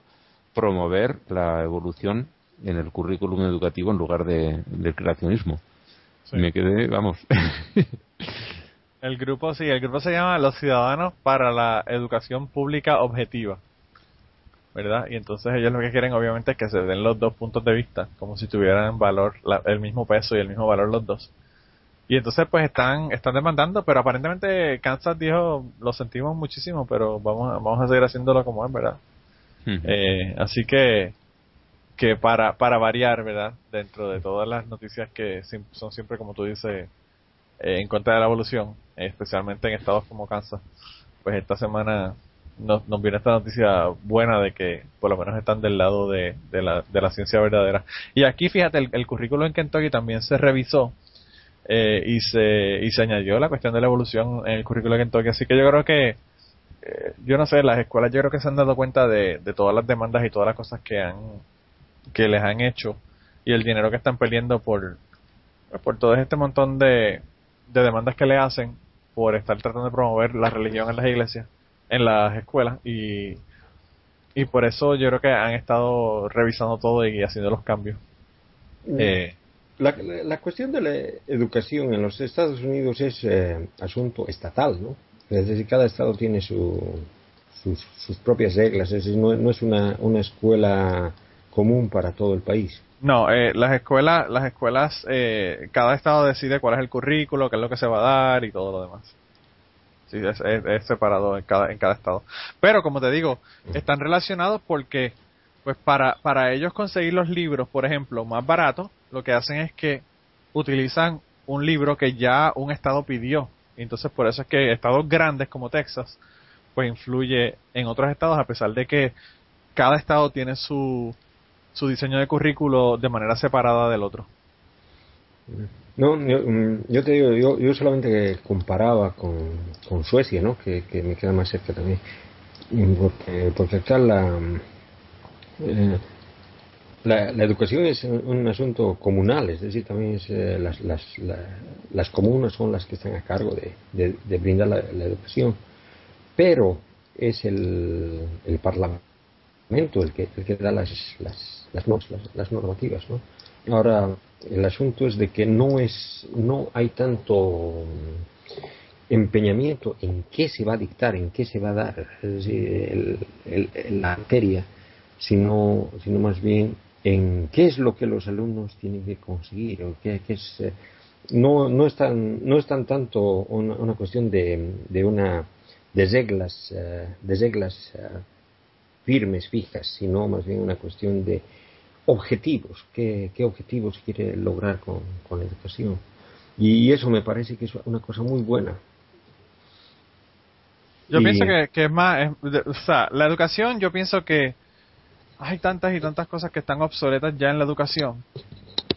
promover la evolución en el currículum educativo en lugar de, del creacionismo. Sí. Me quedé, vamos. El grupo, sí, el grupo se llama Los Ciudadanos para la Educación Pública Objetiva. ¿Verdad? Y entonces ellos lo que quieren obviamente es que se den los dos puntos de vista, como si tuvieran valor, la, el mismo peso y el mismo valor los dos. y entonces pues están están demandando, pero aparentemente Kansas dijo, lo sentimos muchísimo, pero vamos vamos a seguir haciéndolo como es, ¿verdad? Eh, así que que para para variar, ¿verdad? Dentro de todas las noticias que son siempre como tú dices eh, en contra de la evolución, especialmente en estados como Kansas, pues esta semana nos, nos viene esta noticia buena de que por lo menos están del lado de, de, la, de la ciencia verdadera. Y aquí, fíjate, el, el currículo en Kentucky también se revisó eh, y, se, y se añadió la cuestión de la evolución en el currículo de Kentucky. Así que yo creo que, eh, yo no sé, las escuelas yo creo que se han dado cuenta de, de todas las demandas y todas las cosas que han que les han hecho y el dinero que están perdiendo por, por todo este montón de, de demandas que le hacen por estar tratando de promover la religión en las iglesias en las escuelas y, y por eso yo creo que han estado revisando todo y haciendo los cambios. Mm. Eh, la, la, cuestión de la educación en los Estados Unidos es eh, asunto estatal, ¿no? Es decir, cada estado tiene su, sus, sus, propias reglas, es decir, no, no es una, una, escuela común para todo el país. No, eh, las escuelas, las escuelas, eh, cada estado decide cuál es el currículo, qué es lo que se va a dar y todo lo demás es, separado en cada, en cada estado. Pero como te digo, están relacionados porque, pues para, para ellos conseguir los libros, por ejemplo, más baratos, lo que hacen es que utilizan un libro que ya un estado pidió. Entonces por eso es que estados grandes como Texas, pues influye en otros estados a pesar de que cada estado tiene su, su diseño de currículo de manera separada del otro. No, yo, mm, te digo, yo, yo solamente comparaba con, con Suecia, ¿no? Que, que, me queda más cerca también. Porque, porque la, eh, la, la, educación es un asunto comunal, es decir, también es, eh, las, las, la, las comunas son las que están a cargo de, de, brindar la, educación, pero es el, el Parlamento el que, el que da las, las, las, las, normativas, ¿no? Ahora, el asunto es de que no es, no hay tanto empeñamiento en qué se va a dictar, en qué se va a dar el, el, la materia, sino, sino más bien en qué es lo que los alumnos tienen que conseguir, o qué, qué es, eh, no, no, es tan, no es tan tanto una, una cuestión de, de, una, de reglas, uh, de reglas uh, firmes, fijas, sino más bien una cuestión de objetivos, qué, qué objetivos quiere lograr con, con, la educación. Y eso me parece que es una cosa muy buena. Yo y, pienso que, que, es más, es, o sea, la educación, yo pienso que hay tantas y tantas cosas que están obsoletas ya en la educación,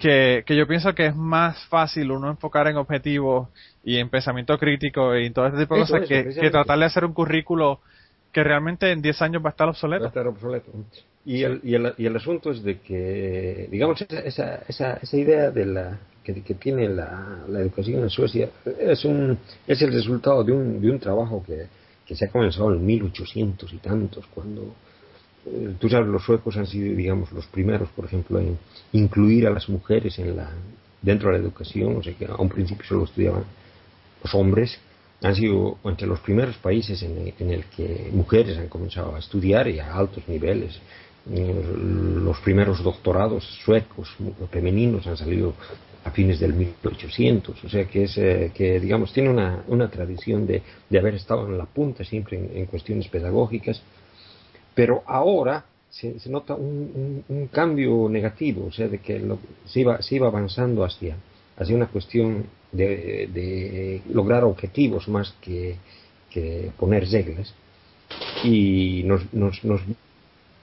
que, que yo pienso que es más fácil uno enfocar en objetivos y en pensamiento crítico y en todo este tipo de eso, cosas eso, que, que tratar de hacer un currículo que realmente en 10 años va a estar obsoleto. Va a estar obsoleto. Y el, y el, y el asunto es de que, digamos, esa, esa, esa idea de la, que, que tiene la, la, educación en Suecia es, un, es el resultado de un, de un trabajo que, que se ha comenzado en 1800 y tantos, cuando tú sabes, los suecos han sido, digamos, los primeros, por ejemplo, en incluir a las mujeres en la, dentro de la educación, o sea que a un principio solo estudiaban los hombres, han sido entre los primeros países en el, que mujeres han comenzado a estudiar y a altos niveles. Los primeros doctorados suecos femeninos han salido a fines del 1800, o sea que es eh, que digamos tiene una, una tradición de, de, haber estado en la punta siempre en cuestiones pedagógicas, pero ahora se, nota un, cambio negativo, o sea de que lo, se iba se iba avanzando hacia hacia una cuestión de, lograr objetivos más que, poner reglas y nos, nos, nos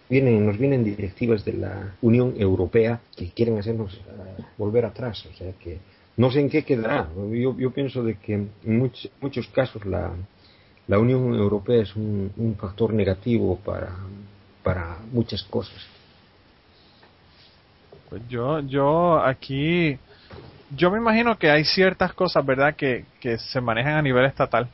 vienen, nos vienen directivas de la Unión Europea que quieren hacernos uh, volver atrás. O sea que no sé en qué quedará. Yo, pienso de que en much, muchos casos la, la Unión Europea es un, factor negativo para, para muchas cosas. Pues yo, yo aquí, yo me imagino que hay ciertas cosas, ¿verdad?, que, que se manejan a nivel estatal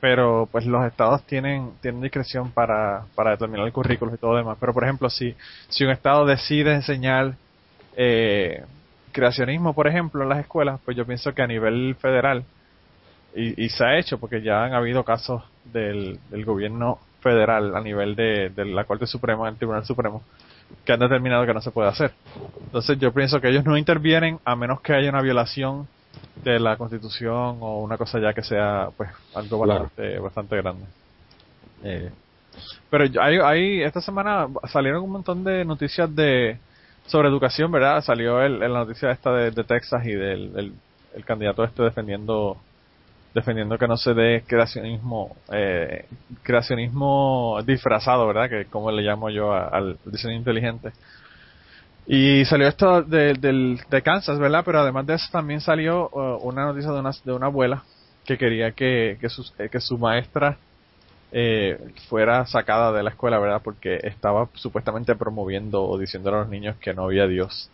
pero pues los estados tienen tienen discreción para, para determinar el currículo y todo demás. Pero por ejemplo, si, si un estado decide enseñar eh, creacionismo, por ejemplo, en las escuelas, pues yo pienso que a nivel federal, y, y se ha hecho porque ya han habido casos del, del gobierno federal a nivel de, de la Corte Suprema, del Tribunal Supremo, que han determinado que no se puede hacer. Entonces yo pienso que ellos no intervienen a menos que haya una violación de la constitución o una cosa ya que sea pues algo Claro. bastante, bastante grande. Eh, pero hay, hay, esta semana salieron un montón de noticias de sobre educación, ¿verdad? Salió el, el- la noticia esta de, de Texas y del el, el candidato este defendiendo defendiendo que no se dé creacionismo eh, creacionismo disfrazado, ¿verdad? Que como le llamo yo al diseño inteligente. Y salió esto de, del, de Kansas, ¿verdad? Pero además de eso también salió una noticia de una, de una abuela que quería que, que, eh, que su maestra eh, fuera sacada de la escuela, ¿verdad? Porque estaba supuestamente promoviendo o diciéndole a los niños que no había Dios,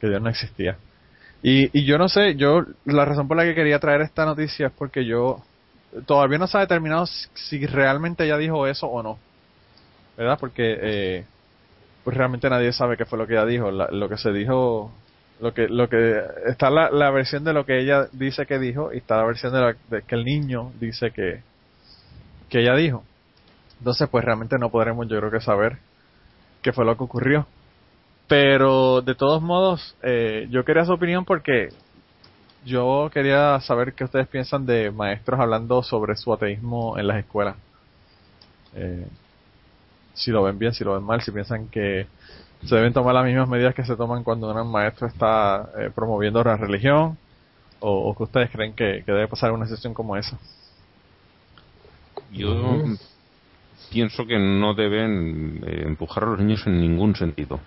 que Dios no existía. Y, y yo no sé, yo la razón por la que quería traer esta noticia es porque yo todavía no se ha determinado si, realmente ella dijo eso o no, ¿verdad? Porque eh, pues realmente nadie sabe qué fue lo que ella dijo. La- lo que se dijo, lo que, lo que está la, la versión de lo que ella dice que dijo y está la versión de, la, de que el niño dice que que ella dijo. Entonces, pues realmente no podremos, yo creo que saber qué fue lo que ocurrió. Pero de todos modos, eh, yo quería su opinión porque yo quería saber qué ustedes piensan de maestros hablando sobre su ateísmo en las escuelas. Eh, si lo ven bien, si lo ven mal, si piensan que se deben tomar las mismas medidas que se toman cuando un maestro está eh, promoviendo la religión o, que ustedes creen que, debe pasar una sesión como esa. Yo pienso que no deben eh, empujar a los niños en ningún sentido.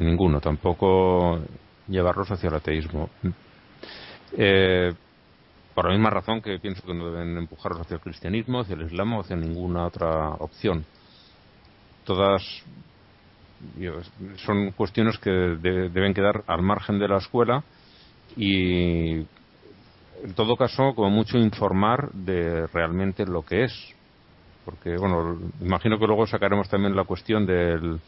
Ninguno. Tampoco llevarlos hacia el ateísmo. Eh, por la misma razón que pienso que no deben empujarlos hacia el cristianismo, hacia el islam o hacia ninguna otra opción. Todas son cuestiones que de- deben quedar al margen de la escuela y en todo caso, como mucho, informar de realmente lo que es. Porque, bueno, imagino que luego sacaremos también la cuestión del,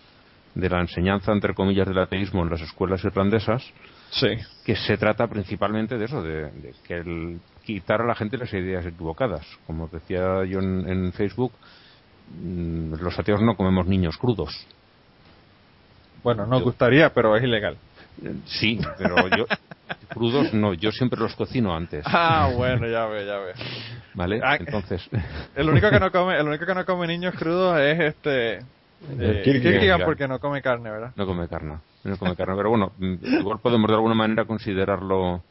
de la enseñanza, entre comillas, del ateísmo en las escuelas irlandesas, Sí. que se trata principalmente de eso, de, de que el, quitar a la gente las ideas equivocadas. Como decía yo en, en Facebook, mm, los ateos no comemos niños crudos. Bueno, nos Yo- gustaría, pero es ilegal. Eh, Sí, pero yo, crudos no, yo siempre los cocino antes. Ah, bueno, ya ve, ya ve. ¿Vale? Ah, Entonces, El único que no come, el único que no come niños crudos es este eh, Kierkegaard. Porque no come carne, ¿verdad? No come carne, no come carne, pero bueno, igual podemos de alguna manera considerarlo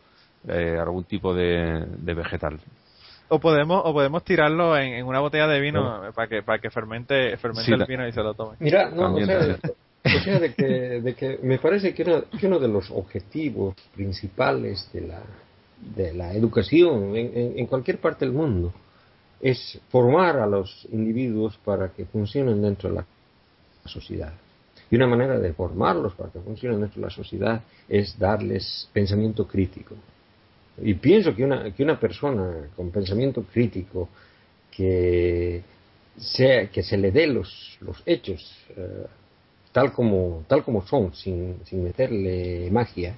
eh, algún tipo de, de vegetal. O podemos o podemos tirarlo en, en una botella de vino para que para que fermente fermente Sí, el la- vino y se lo tome. Mira, no, o sea, o sea, de que, de que me parece que uno, que uno de los objetivos principales de la, de la educación en, en- en cualquier parte del mundo es formar a los individuos para que funcionen dentro de la sociedad. Y una manera de formarlos para que funcionen dentro de la sociedad es darles pensamiento crítico. Y pienso que una, que una persona con pensamiento crítico que, sea, que se le dé los, los hechos eh, tal, como, tal como son, sin, sin meterle magia,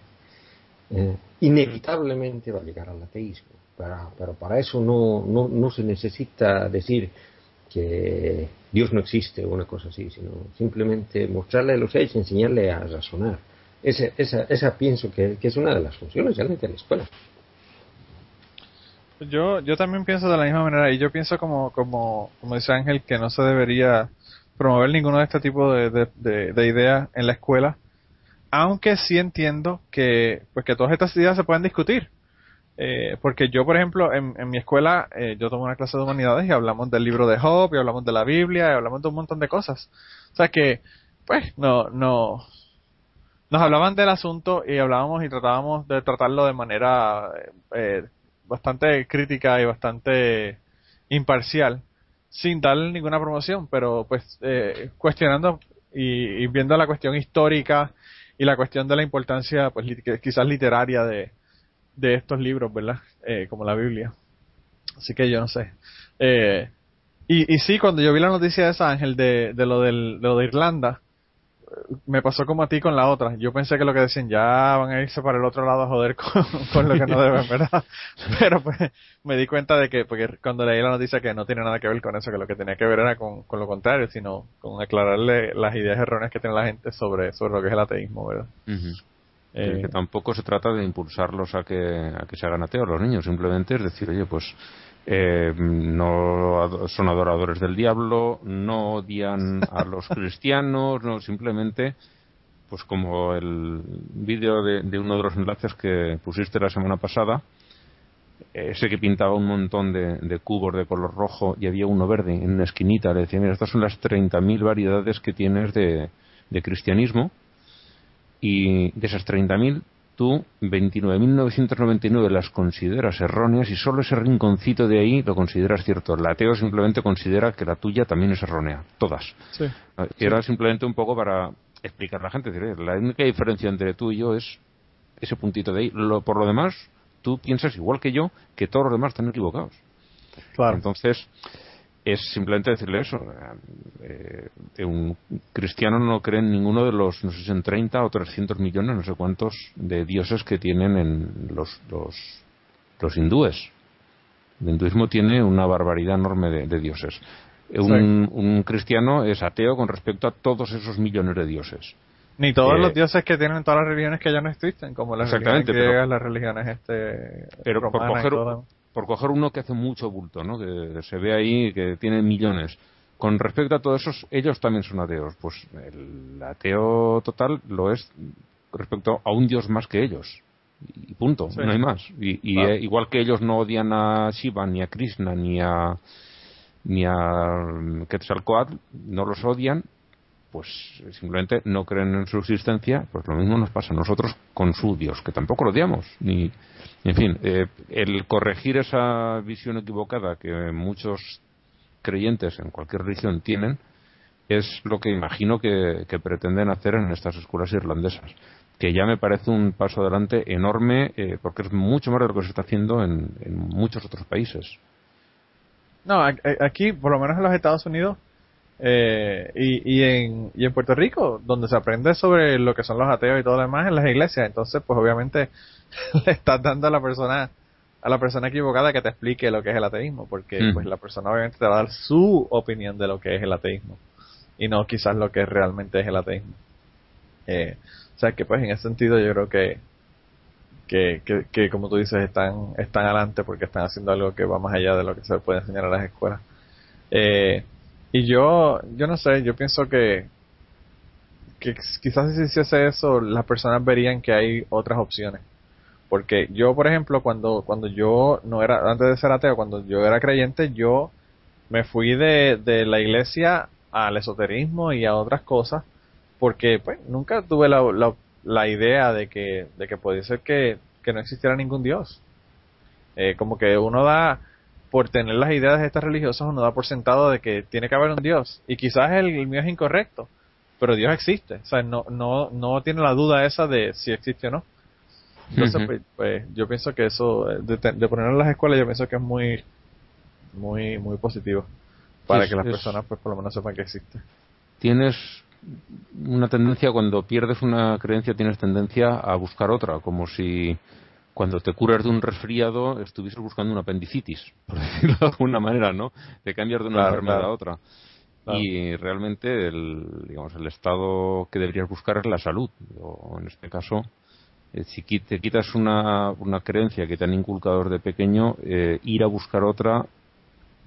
eh, inevitablemente va a llegar al ateísmo. Pero para eso no, no, no se necesita decir que Dios no existe o una cosa así, sino simplemente mostrarle los hechos, enseñarle a razonar. Ese- esa, esa pienso que, es una de las funciones realmente de la escuela. Yo yo también pienso de la misma manera y yo pienso como como como dice Ángel que no se debería promover ninguno de este tipo de, de- de ideas en la escuela, aunque sí entiendo que pues que todas estas ideas se pueden discutir. Eh, porque yo, por ejemplo, en, mi escuela, eh, yo tomo una clase de humanidades y hablamos del libro de Job, y hablamos de la Biblia, y hablamos de un montón de cosas. O sea que, pues, no, no, nos hablaban del asunto y hablábamos y tratábamos de tratarlo de manera eh, bastante crítica y bastante imparcial, sin darle ninguna promoción, pero pues eh, cuestionando y, viendo la cuestión histórica y la cuestión de la importancia, pues quizás literaria de, de estos libros, ¿verdad? Eh, como la Biblia. Así que yo no sé. Eh, y, sí, cuando yo vi la noticia de esa Ángel de, de lo de lo de Irlanda, me pasó como a ti con la otra. Yo pensé que lo que decían, ya van a irse para el otro lado a joder con, lo que no deben, ¿verdad? Pero pues me di cuenta de que, porque cuando leí la noticia que no tiene nada que ver con eso, que lo que tenía que ver era con, con lo contrario, sino con aclararle las ideas erróneas que tiene la gente sobre, sobre lo que es el ateísmo, ¿verdad? Eh, que tampoco se trata de impulsarlos a que, a que se hagan ateos los niños, simplemente es decir, oye, pues eh, no son adoradores del diablo, no odian a los cristianos, no simplemente, pues como el vídeo de, de uno de los enlaces que pusiste la semana pasada, ese que pintaba un montón de, de cubos de color rojo y había uno verde en una esquinita, le decía, mira, estas son las 30.000 variedades que tienes de, de cristianismo y de esas 30.000 tú 29.999 las consideras erróneas y solo ese rinconcito de ahí lo consideras cierto. El ateo simplemente considera que la tuya también es errónea, todas. sí. Y era simplemente un poco para explicar a la gente, decir, "Oye, la única diferencia entre tú y yo es ese puntito de ahí. Lo, por lo demás, tú piensas igual que yo que todos los demás están equivocados. Claro. Entonces, es simplemente decirle eso. eh, que un cristiano no cree en ninguno de los, no sé si en 30 o 300 millones, no sé cuántos, de dioses que tienen en los, los, los hindúes. El hinduismo tiene una barbaridad enorme de, de dioses. Un, un cristiano es ateo con respecto a todos esos millones de dioses. Ni todos Eh, los dioses que tienen todas las religiones que ya no existen, como las religiones Exactamente, pero- griegas, las religiones este, Pero romanas coger. Por coger uno que hace mucho bulto, ¿no? que se ve ahí que tiene millones. Con respecto a todos esos, ellos también son ateos. Pues el ateo total lo es respecto a un dios más que ellos. Y punto, Sí. no hay más. Y, y, Claro. eh, igual que ellos no odian a Shiva, ni a Krishna, ni a ni a Quetzalcoatl, no los odian, pues simplemente no creen en su existencia, pues lo mismo nos pasa a nosotros con su Dios, que tampoco lo odiamos. Ni, en fin, eh, el corregir esa visión equivocada que muchos creyentes en cualquier religión tienen, es lo que imagino que, que pretenden hacer en estas escuelas irlandesas. Que ya me parece un paso adelante enorme, eh, porque es mucho más de lo que se está haciendo en, en muchos otros países. No, aquí, por lo menos en los Estados Unidos eh, y, y, en, y en Puerto Rico, donde se aprende sobre lo que son los ateos y todo lo demás en las iglesias, entonces pues obviamente le estás dando a la persona a la persona equivocada que te explique lo que es el ateísmo, porque Mm. pues la persona obviamente te va a dar su opinión de lo que es el ateísmo y no quizás lo que realmente es el ateísmo. Eh, o sea que pues en ese sentido yo creo que que, que, que, como tú dices están están adelante porque están haciendo algo que va más allá de lo que se puede enseñar a las escuelas eh, y yo yo no sé yo pienso que que quizás si se hiciese eso las personas verían que hay otras opciones porque yo por ejemplo cuando cuando yo no era antes de ser ateo cuando yo era creyente yo me fui de, de la iglesia al esoterismo y a otras cosas porque pues nunca tuve la, la, la idea de que, de que podía ser que, que no existiera ningún Dios. Eh, como que uno da, por tener las ideas de estas religiosas, uno da por sentado de que tiene que haber un Dios. Y quizás el, el mío es incorrecto, pero Dios existe. O sea, no, no, no tiene la duda esa de si existe o no. Entonces, pues, pues, yo pienso que eso, de, de ponerlo en las escuelas, yo pienso que es muy, muy, muy positivo. Para Sí, que las es- personas, pues, por lo menos sepan que existe. tienes una tendencia, cuando pierdes una creencia, tienes tendencia a buscar otra, como si cuando te curas de un resfriado estuvieses buscando una apendicitis, por decirlo de alguna manera, ¿no? Te cambias de una Claro, enfermedad claro. a otra. Claro. Y realmente el, digamos, el estado que deberías buscar es la salud. O en este caso, eh, si te quitas una, una creencia que te han inculcado desde pequeño, eh, ir a buscar otra,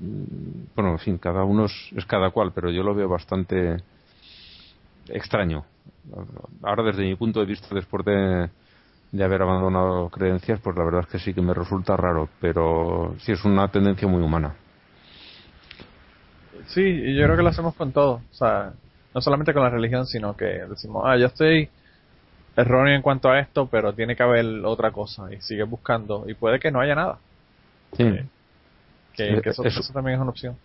mm, bueno, en fin, cada uno es, es cada cual, pero yo lo veo bastante extraño. Ahora, desde mi punto de vista, después de, de haber abandonado creencias, pues la verdad es que sí que me resulta raro, pero sí es una tendencia muy humana. Sí, y yo creo que lo hacemos con todo. O sea, no solamente con la religión, sino que decimos, ah, yo estoy erróneo en cuanto a esto, pero tiene que haber otra cosa. Y sigue buscando. Y puede que no haya nada. Sí. Que, que eso, Eso- eso también es una opción.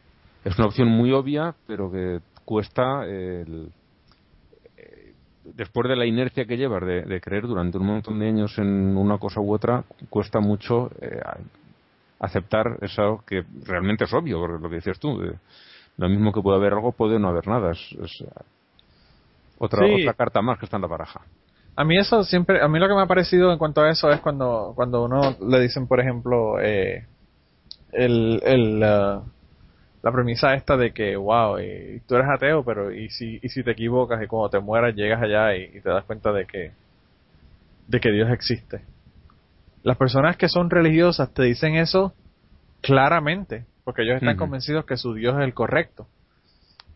Es una opción muy obvia, pero que cuesta el- después de la inercia que llevas de, de creer durante un montón de años en una cosa u otra, cuesta mucho eh, aceptar eso que realmente es obvio, porque lo que dices tú. eh, lo mismo que puede haber algo, puede no haber nada. Es, es, otra, Sí. otra carta más que está en la baraja. A mí eso siempre, a mí lo que me ha parecido en cuanto a eso es cuando, cuando uno le dicen, por ejemplo, eh, el, el, ah, la premisa esta de que, wow, y tú eres ateo, pero y si, y si te equivocas y cuando te mueras llegas allá y, y te das cuenta de que, de que Dios existe. Las personas que son religiosas te dicen eso claramente, porque ellos están convencidos que su Dios es el correcto.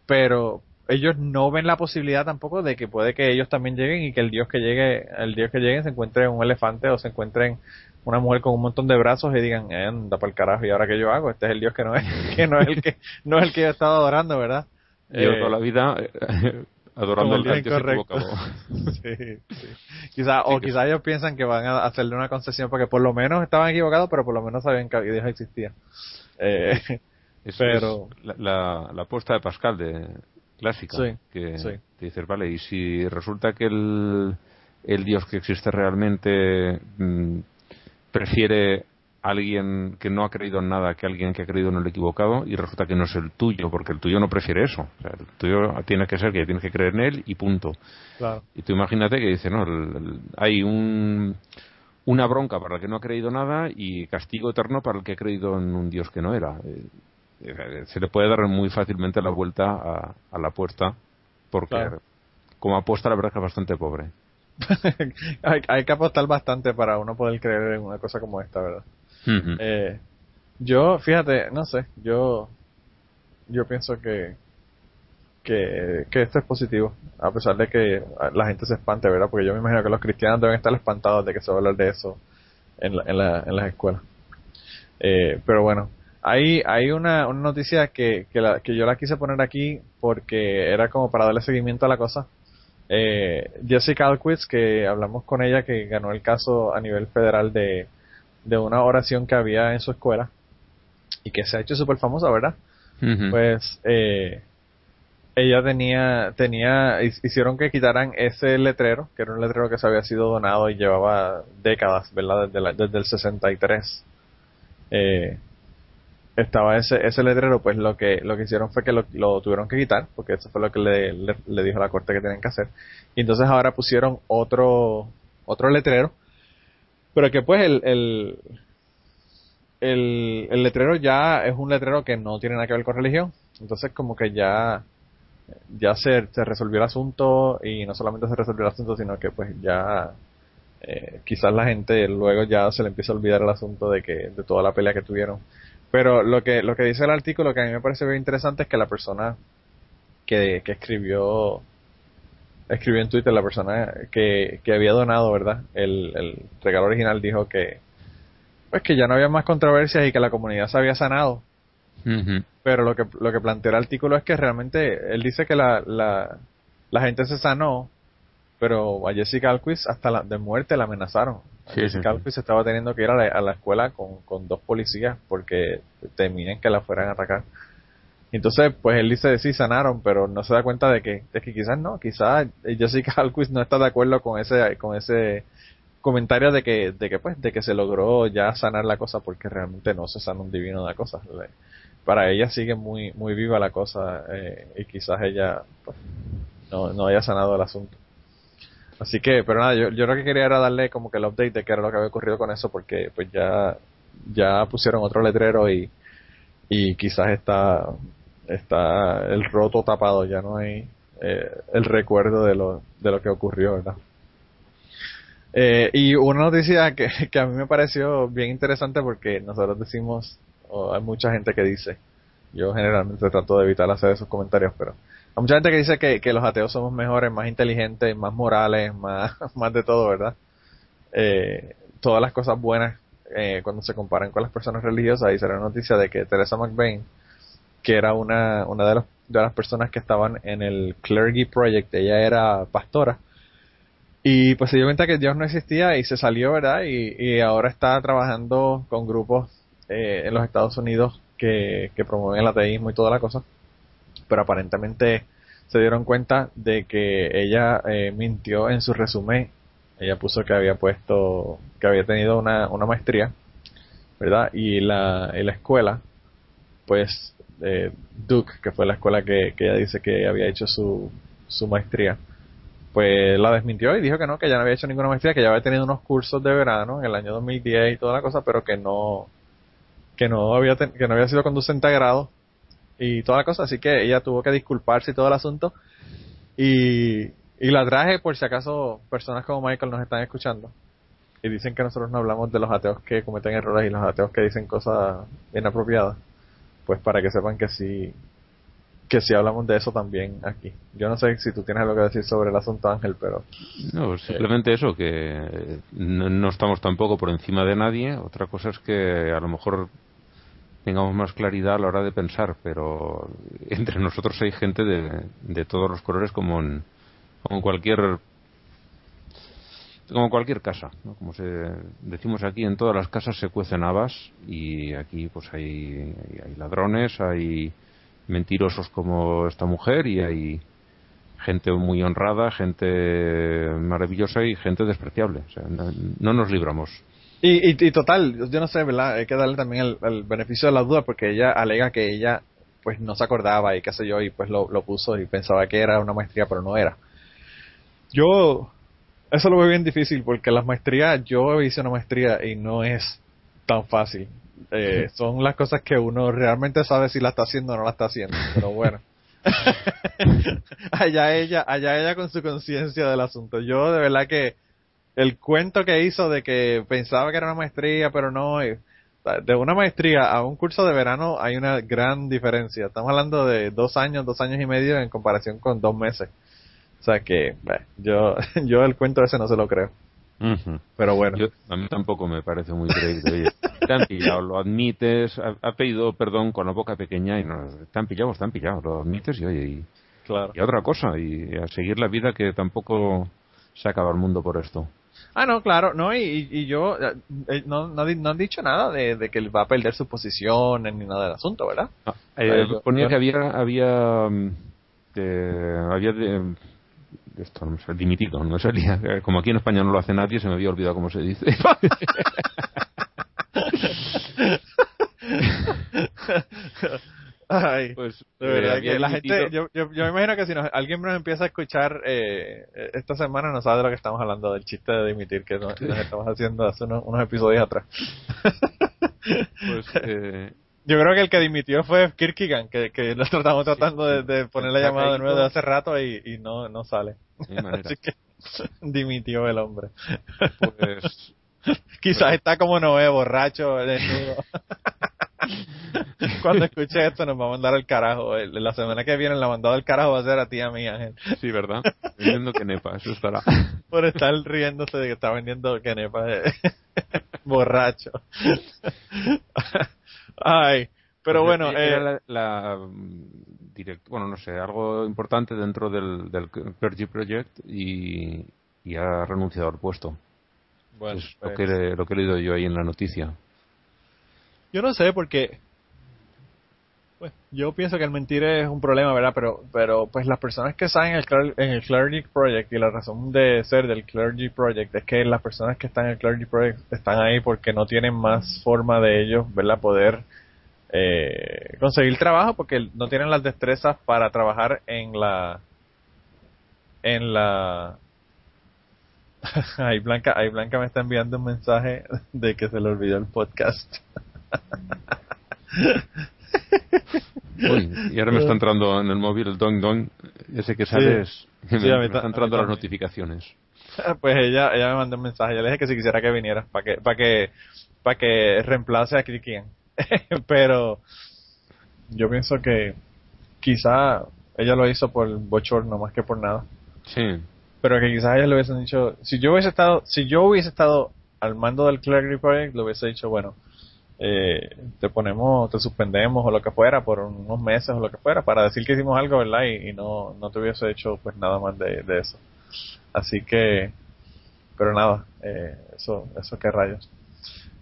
Pero ellos no ven la posibilidad tampoco de que puede que ellos también lleguen y que el Dios que llegue, el Dios que llegue se encuentre un elefante o se encuentren una mujer con un montón de brazos y digan, eh, anda para el carajo, ¿y ahora qué yo hago? Este es el Dios que no es, que no es el que, no es el que yo he estado adorando, ¿verdad? Llevo Eh, toda la vida eh, adorando al el Dios incorrecto. sí, sí. Quizá, o quizá ellos piensan que van a hacerle una concesión porque por lo menos estaban equivocados, pero por lo menos sabían que Dios existía. Eh, Es, Pero- es la, la, la apuesta de Pascal de clásica Sí, que te dices vale y si resulta que el, el Dios que existe realmente mm, prefiere alguien que no ha creído en nada que alguien que ha creído en el equivocado y resulta que no es el tuyo porque el tuyo no prefiere eso o sea, el tuyo tiene que ser que tienes que creer en él y punto claro. y tú imagínate que dice, no, el- el- hay un, una bronca para el que no ha creído nada y castigo eterno para el que ha creído en un Dios que no era. Eh, eh, Se le puede dar muy fácilmente la vuelta a, a la apuesta porque Claro. como apuesta la verdad es que es bastante pobre. Hay, hay que apostar bastante para uno poder creer en una cosa como esta, ¿verdad? Eh, yo, fíjate, no sé, yo yo pienso que, que que esto es positivo, a pesar de que la gente se espante, ¿verdad? Porque yo me imagino que los cristianos deben estar espantados de que se va a hablar de eso en, la, en, la, en las escuelas. Eh, pero bueno, hay, hay una, una noticia que, que, la- que yo la quise poner aquí porque era como para darle seguimiento a la cosa. Eh, Jessica Alquist, que hablamos con ella, que ganó el caso a nivel federal de, de una oración que había en su escuela y que se ha hecho súper famosa, ¿verdad? Pues eh, ella tenía, tenía, hi- hicieron que quitaran ese letrero, que era un letrero que se había sido donado y llevaba décadas, ¿verdad? Desde, la- desde el 63. Eh, estaba ese, ese letrero, pues lo que, lo que hicieron fue que lo, tuvieron que quitar, porque eso fue lo que le, le, le dijo la corte que tenían que hacer. Y entonces ahora pusieron otro, otro letrero, pero que pues el, el, el, el letrero ya es un letrero que no tiene nada que ver con religión. Entonces como que ya, ya se, se resolvió el asunto y no solamente se resolvió el asunto, sino que pues ya eh, quizás la gente luego ya se le empieza a olvidar el asunto de que de toda la pelea que tuvieron. Pero lo que lo que dice el artículo que a mí me parece bien interesante es que la persona que, que escribió escribió en Twitter la persona que, que había donado, ¿verdad? El, el regalo original dijo que pues que ya no había más controversias y que la comunidad se había sanado. Pero lo que, lo que plantea el artículo es que realmente él dice que la, la, la gente se sanó, pero a Jessica Alquist hasta la, de muerte la amenazaron. Sí, sí, sí. Alquist estaba teniendo que ir a la, a la escuela con, con dos policías porque temían que la fueran a atacar. Entonces, pues él dice, sí, sanaron, pero no se da cuenta de que, de que quizás no, quizás Jessica Alquist no está de acuerdo con ese, con ese comentario de que, de que pues, de que se logró ya sanar la cosa porque realmente no se sana un divino de la cosa. Para ella sigue muy, muy viva la cosa, eh, y quizás ella, pues, no, no haya sanado el asunto. Así que, pero nada, yo, lo que quería era darle como que el update de qué era lo que había ocurrido con eso, porque pues ya, ya pusieron otro letrero y, y quizás está, está el roto tapado, ya no hay eh, el recuerdo de lo, de lo que ocurrió, ¿verdad? Eh, y una noticia que, que a mí me pareció bien interesante porque nosotros decimos, o hay mucha gente que dice, yo generalmente trato de evitar hacer esos comentarios, pero hay mucha gente que dice que, que los ateos somos mejores, más inteligentes, más morales, más, más de todo, ¿verdad? Eh, todas las cosas buenas eh, cuando se comparan con las personas religiosas y será noticia de que Teresa McBain, que era una, una de, de las personas que estaban en el Clergy Project, ella era pastora, y pues se dio cuenta que Dios no existía y se salió, ¿verdad? Y, y ahora está trabajando con grupos eh, en los Estados Unidos que, que promueven el ateísmo y toda la cosa. Pero aparentemente se dieron cuenta de que ella eh, mintió en su resumen. Ella puso que había puesto, que había tenido una, una maestría, ¿verdad? Y la, y la escuela, pues eh, Duke, que fue la escuela que, que ella dice que había hecho su, su maestría, pues la desmintió y dijo que no, que ya no había hecho ninguna maestría, que ya había tenido unos cursos de verano en el año 2010 y toda la cosa, pero que no que no había ten- que no había sido conducente a grado y toda la cosa, así que ella tuvo que disculparse y todo el asunto y, y la traje por si acaso personas como Michael nos están escuchando y dicen que nosotros no hablamos de los ateos que cometen errores y los ateos que dicen cosas inapropiadas, pues para que sepan que sí, que sí hablamos de eso también aquí. Yo no sé si tú tienes algo que decir sobre el asunto Ángel, pero... No, simplemente eso, que no, no estamos tampoco por encima de nadie. Otra cosa es que a lo mejor tengamos más claridad a la hora de pensar, pero entre nosotros hay gente de, de todos los colores como en, como cualquier como cualquier casa, como se decimos aquí, en todas las casas se cuecen habas y aquí pues hay, hay, ladrones, hay mentirosos como esta mujer y hay gente muy honrada, gente maravillosa y gente despreciable. O sea, no nos libramos. Y, y, y, total, yo no sé, ¿verdad? Hay que darle también el, el, beneficio de la duda porque ella alega que ella pues no se acordaba y qué sé yo y pues lo, lo puso y pensaba que era una maestría pero no era. Yo eso lo veo bien difícil porque las maestrías, yo hice una maestría y no es tan fácil. Eh, son las cosas que uno realmente sabe si la está haciendo o no la está haciendo, pero bueno. allá ella, allá ella con su conciencia del asunto. Yo de verdad que el cuento que hizo de que pensaba que era una maestría, pero no, eh, de una maestría a un curso de verano hay una gran diferencia. Estamos hablando de dos años, dos años y medio en comparación con dos meses. O sea que, bueno, yo, yo el cuento ese no se lo creo. Uh -huh. Pero bueno. Yo, a mí tampoco me parece muy creíble. Te han pillado, lo admites, ha, ha, pedido perdón con la boca pequeña y no, te han pillado, te han pillado, lo admites y oye, y, claro. y otra cosa, y a seguir la vida que tampoco se acaba el mundo por esto. Ah, no, claro, no, y, y yo, eh, no, no, no, han dicho nada de, de, que él va a perder su posición ni nada del asunto, ¿verdad? Ah, eh, yo, ponía yo, que había, había, eh, había de, esto no sale, dimitido, no salía. Como aquí en España no lo hace nadie, se me había olvidado cómo se dice. Ay, pues de verdad que la gente, yo, yo, yo, me imagino que si nos, alguien nos empieza a escuchar eh, esta semana no sabe de lo que estamos hablando, del chiste de dimitir que nos, nos estamos haciendo hace unos, unos episodios atrás. pues, eh, yo creo que el que dimitió fue Kirkigan, que, que lo estamos tratando de, de poner la llamada de nuevo de hace rato y, y no, no sale. Así que dimitió el hombre. Pues. Quizás pues, está como Noé, borracho, desnudo. Cuando escuche esto nos va a mandar al carajo. La semana que viene la mandada al carajo va a ser a ti a mí, Ángel. Sí, ¿verdad? Vendiendo quenepa, eso estará. Por estar riéndose de que está vendiendo quenepa de borracho. Ay, pero pues bueno. Era eh, la, la direct, bueno, no sé, algo importante dentro del, del Clergy Project y, y ha renunciado al puesto. Bueno, es lo, que, lo que he leído yo ahí en la noticia. Yo no sé, porque pues, yo pienso que el mentir es un problema, ¿verdad? Pero, pero pues las personas que están en el, en el Clergy Project y la razón de ser del Clergy Project es que las personas que están en el Clergy Project están ahí porque no tienen más forma de ellos, ¿verdad? Poder eh, conseguir trabajo porque no tienen las destrezas para trabajar en la en la ahí Blanca ahí Blanca me está enviando un mensaje de que se le olvidó el podcast Uy, y ahora me está entrando en el móvil el dong dong ese que sale sí. me, sí, me, está entrando las notificaciones pues ella ella me mandó un mensaje yo le dije que si quisiera que viniera para que para que para que reemplace a Krikian pero yo pienso que quizá ella lo hizo por bochorno más que por nada. Sí. Pero que quizás ella le hubiesen dicho, si yo hubiese estado, si yo hubiese estado al mando del Clergy Project, le hubiese dicho, bueno, eh, te ponemos, te suspendemos o lo que fuera por unos meses o lo que fuera para decir que hicimos algo, ¿verdad? Y, y no, no te hubiese hecho pues nada más de, de eso. Así que, pero nada, eh, eso, eso qué rayos.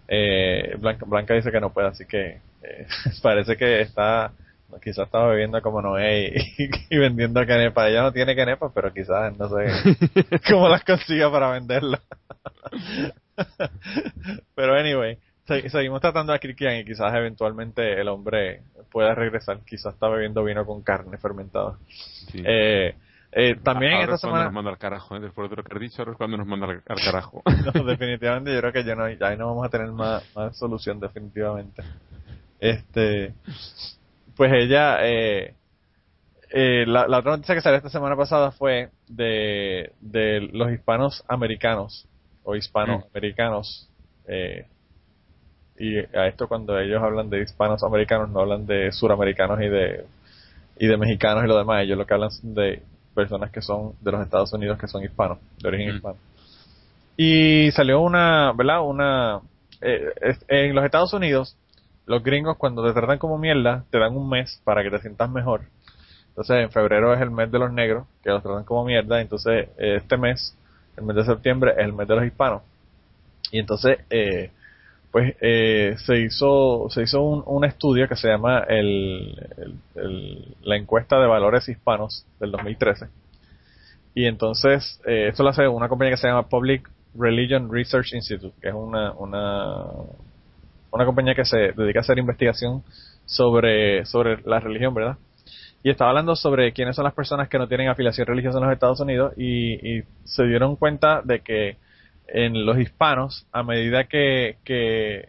Eh, Blanca, Blanca dice que no puede, así que eh, parece que está, quizás está bebiendo como Noé y, y, vendiendo canepa. Ella no tiene canepa, pero quizás no sé cómo las consiga para venderla. pero anyway, seguimos tratando a Kirkian y quizás eventualmente el hombre pueda regresar. Quizás está bebiendo vino con carne fermentada. Sí. Eh, eh, también ahora esta es semana. nos manda al carajo, ¿eh? después de lo que has dicho, ahora es cuando nos manda al, al carajo. no, definitivamente yo creo que ya no, ya no vamos a tener más, más solución, definitivamente. Este, pues ella, eh, eh, la, la, otra noticia que salió esta semana pasada fue de, de los hispanos americanos o hispanoamericanos. Eh, y a esto cuando ellos hablan de hispanos americanos no hablan de suramericanos y de y de mexicanos y lo demás ellos lo que hablan son de personas que son de los Estados Unidos que son hispanos de origen Mm. hispano. Y salió una verdad una eh, es- en los Estados Unidos los gringos cuando te tratan como mierda te dan un mes para que te sientas mejor. Entonces en febrero es el mes de los negros que los tratan como mierda entonces eh, este mes el mes de septiembre es el mes de los hispanos. Y entonces eh, pues eh, se hizo se hizo un, un estudio que se llama el, la encuesta de valores hispanos del 2013 y entonces eh, esto lo hace una compañía que se llama Public Religion Research Institute que es una una una compañía que se dedica a hacer investigación sobre sobre la religión verdad y estaba hablando sobre quiénes son las personas que no tienen afiliación religiosa en los Estados Unidos y, y se dieron cuenta de que en los hispanos, a medida que, que,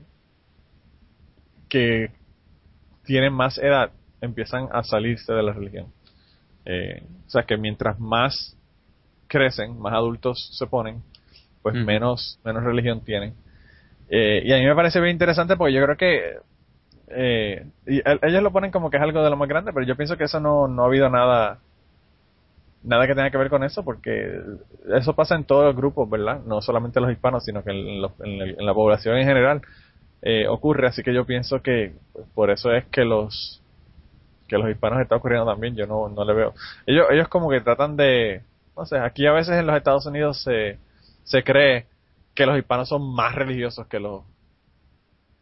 que tienen más edad, empiezan a salirse de la religión. Eh, o sea que mientras más crecen, más adultos se ponen, pues Mm. menos, menos religión tienen. Eh, y a mí me parece bien interesante porque yo creo que eh, y el- ellos lo ponen como que es algo de lo más grande, pero yo pienso que eso no, no ha habido nada nada que tenga que ver con eso, porque eso pasa en todos los grupos, ¿verdad? No solamente los hispanos, sino que en, los- en el- en la población en general eh, ocurre, así que yo pienso que pues, por eso es que los que los hispanos está ocurriendo también, yo no, no le veo. Ellos, ellos como que tratan de, no sé, aquí a veces en los Estados Unidos se, se cree que los hispanos son más religiosos que los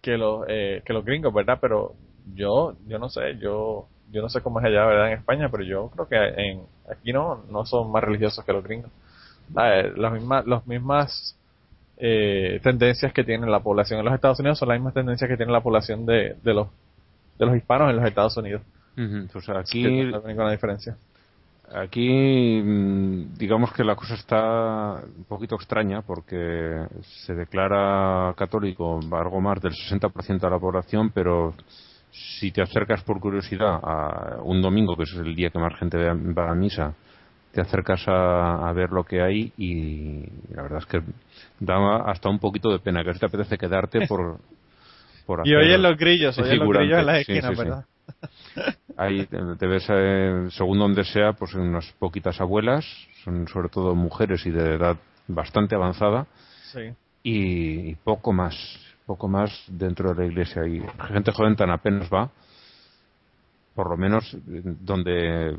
que los eh, que los gringos, ¿verdad? Pero yo yo no sé, yo yo no sé cómo es allá, ¿verdad? En España, pero yo creo que en aquí no no son más religiosos que los gringos. Ah, eh, las mismas las mismas eh, tendencias que tiene la población en los Estados Unidos son las mismas tendencias que tiene la población de, de los de los hispanos en los Estados Unidos. Así aquí, que no hay ninguna diferencia. aquí, mm, digamos que la cosa está un poquito extraña porque se declara católico algo más del 60% de la población, pero si te acercas por curiosidad a un domingo, que es el día que más gente va a misa, te acercas a, a ver lo que hay y la verdad es que da hasta un poquito de pena, que te apetece quedarte por, por Y oyen los grillos, de oyen los grillos en. Sí, sí, sí. ¿verdad? Ahí te, ves, eh, según donde sea, pues unas poquitas abuelas, son sobre todo mujeres y de edad bastante avanzada, y poco más, poco más dentro de la iglesia. Y gente joven tan apenas va, por lo menos donde,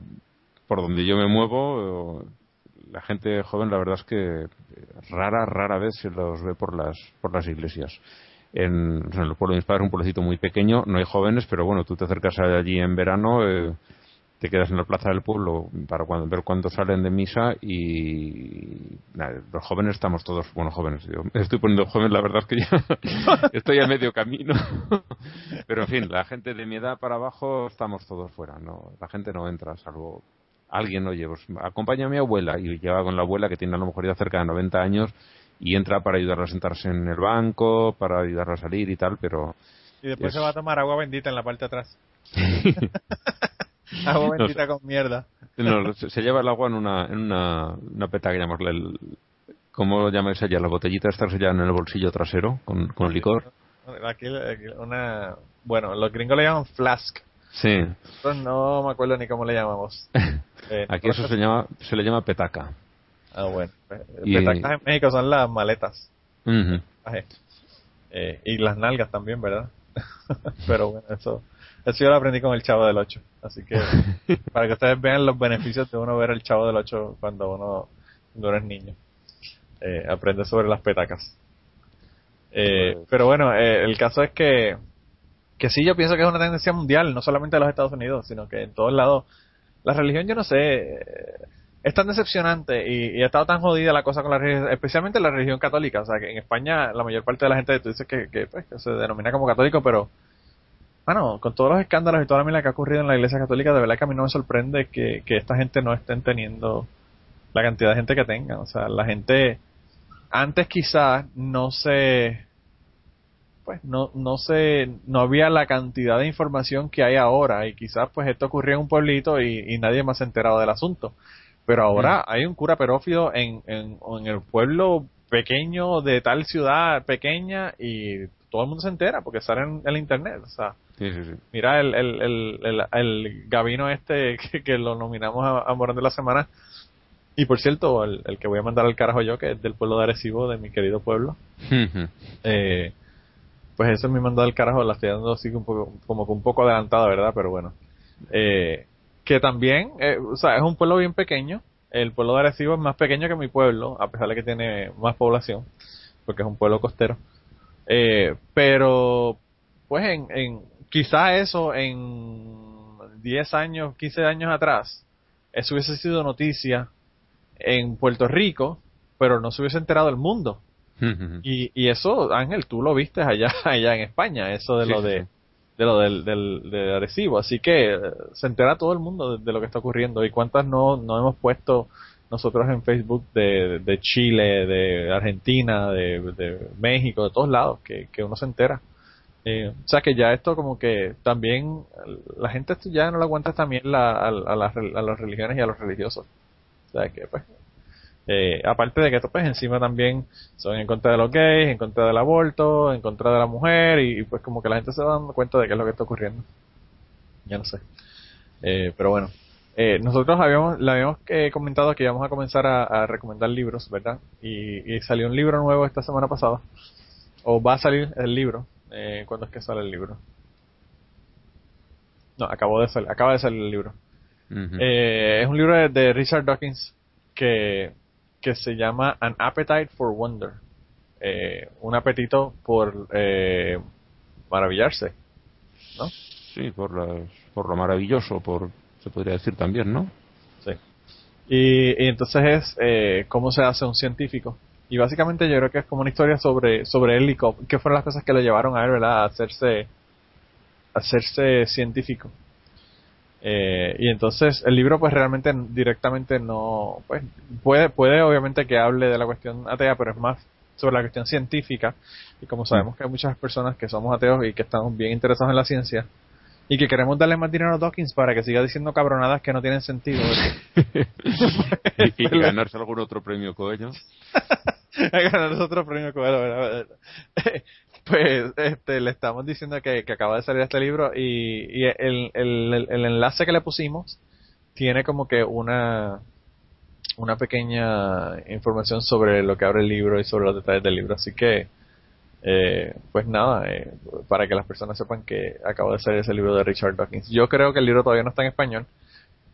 por donde yo me muevo, la gente joven la verdad es que rara, rara vez se los ve por las, por las iglesias. En el pueblo de mis padres, un pueblecito muy pequeño, no hay jóvenes, pero bueno, tú te acercas allí en verano, eh, te quedas en la plaza del pueblo para cuando, ver cuándo salen de misa y nada, los jóvenes estamos todos, bueno, jóvenes, yo estoy poniendo joven, la verdad es que ya estoy a medio camino, pero en fin, la gente de mi edad para abajo estamos todos fuera, no, la gente no entra, salvo alguien, oye, pues acompaña a mi abuela y lleva con la abuela que tiene a lo mejor ya cerca de 90 años y entra para ayudarla a sentarse en el banco, para ayudarla a salir y tal, pero Y después Es- se va a tomar agua bendita en la parte de atrás. agua bendita con mierda. se, lleva el agua en una, en una, una peta que llamamos el, ¿cómo llamáis allá? La botellita esta se lleva en el bolsillo trasero con, con licor. Aquí, aquí una, bueno, los gringos le llaman flask. Sí, Nosotros no me acuerdo ni cómo le llamamos. Eh, aquí eso se llama, se le llama petaca. Ah, bueno. Eh, Y- Petacas en México son las maletas. Ujú. Aje. Eh, y las nalgas también, ¿verdad? Pero bueno, eso, eso yo lo aprendí con el Chavo del 8. Así que, para que ustedes vean los beneficios de uno ver el Chavo del 8 cuando uno, cuando uno es niño. Eh, aprende sobre las petacas. Eh, pero bueno, eh, el caso es que, que sí, yo pienso que es una tendencia mundial, no solamente de los Estados Unidos, sino que en todos lados. La religión, yo no sé, eh, es tan decepcionante y, y ha estado tan jodida la cosa con la religión, especialmente la religión católica. O sea, que en España la mayor parte de la gente, tú dices que, que, pues, que se denomina como católico, pero, bueno, con todos los escándalos y toda la mierda que ha ocurrido en la iglesia católica, de verdad que a mí no me sorprende que, que esta gente no estén teniendo la cantidad de gente que tengan. O sea, la gente antes quizás no se pues no no se no había la cantidad de información que hay ahora y quizás pues esto ocurrió en un pueblito y, y nadie más se enterado del asunto pero ahora hay un cura perófido en, en, en el pueblo pequeño de tal ciudad pequeña y todo el mundo se entera porque sale en el internet. O sea, Sí, sí, sí. mira el, el, el, el, el Gabino este que, que lo nominamos a, a Morón de la Semana. Y por cierto, el, el que voy a mandar al carajo yo, que es del pueblo de Arecibo, de mi querido pueblo. Eh, pues eso es mi mandado al carajo, la estoy dando así un poco, como que un poco adelantada, ¿verdad? Pero bueno. Eh, que también, eh, o sea, es un pueblo bien pequeño. El pueblo de Arecibo es más pequeño que mi pueblo, a pesar de que tiene más población, porque es un pueblo costero. Eh, pero, pues en, en, quizá eso en 10 años, 15 años atrás, eso hubiese sido noticia en Puerto Rico, pero no se hubiese enterado el mundo. Y, y eso, Ángel, tú lo viste allá, allá en España, eso de Sí, lo de, sí. de lo del, del, de Arecibo. Así que eh, se entera todo el mundo de, de lo que está ocurriendo. ¿Y cuántas no, no hemos puesto nosotros en Facebook de, de Chile, de Argentina, de, de México, de todos lados, que, que uno se entera? Eh, o sea que ya esto como que también la gente esto ya no le aguanta también la, a, a las, a las religiones y a los religiosos. O sea que pues eh, aparte de que esto pues encima también son en contra de los gays, en contra del aborto, en contra de la mujer y, pues como que la gente se va dando cuenta de qué es lo que está ocurriendo. Ya no sé. Eh, pero bueno, eh, nosotros habíamos, le habíamos eh, comentado que íbamos a comenzar a, recomendar libros, ¿verdad? Y salió un libro nuevo esta semana pasada. O va a salir el libro. Eh, ¿Cuándo es que sale el libro? No, acabó de salir, acaba de salir el libro. Eh, es un libro de, de Richard Dawkins que, que se llama An Appetite for Wonder. Eh, un apetito por eh, maravillarse. ¿No? Sí, por, las- por lo maravilloso, por se podría decir también, ¿no? Sí. Y, y entonces es eh, cómo se hace un científico. Y básicamente yo creo que es como una historia sobre, sobre él y qué fueron las cosas que le llevaron a él, ¿verdad? A hacerse, a hacerse científico. Eh, y entonces el libro pues realmente directamente no, pues puede, puede obviamente que hable de la cuestión atea, pero es más sobre la cuestión científica. Y como sabemos que hay muchas personas que somos ateos y que estamos bien interesados en la ciencia, y que queremos darle más dinero a Dawkins para que siga diciendo cabronadas que no tienen sentido. y, y ganarse algún otro premio coño. a ganar otro premio ¿verdad? pues este le estamos diciendo que, acaba de salir este libro y, el, el, el enlace que le pusimos tiene como que una una pequeña información sobre lo que abre el libro y sobre los detalles del libro así que eh, pues nada eh, para que las personas sepan que acaba de salir ese libro de Richard Dawkins yo creo que el libro todavía no está en español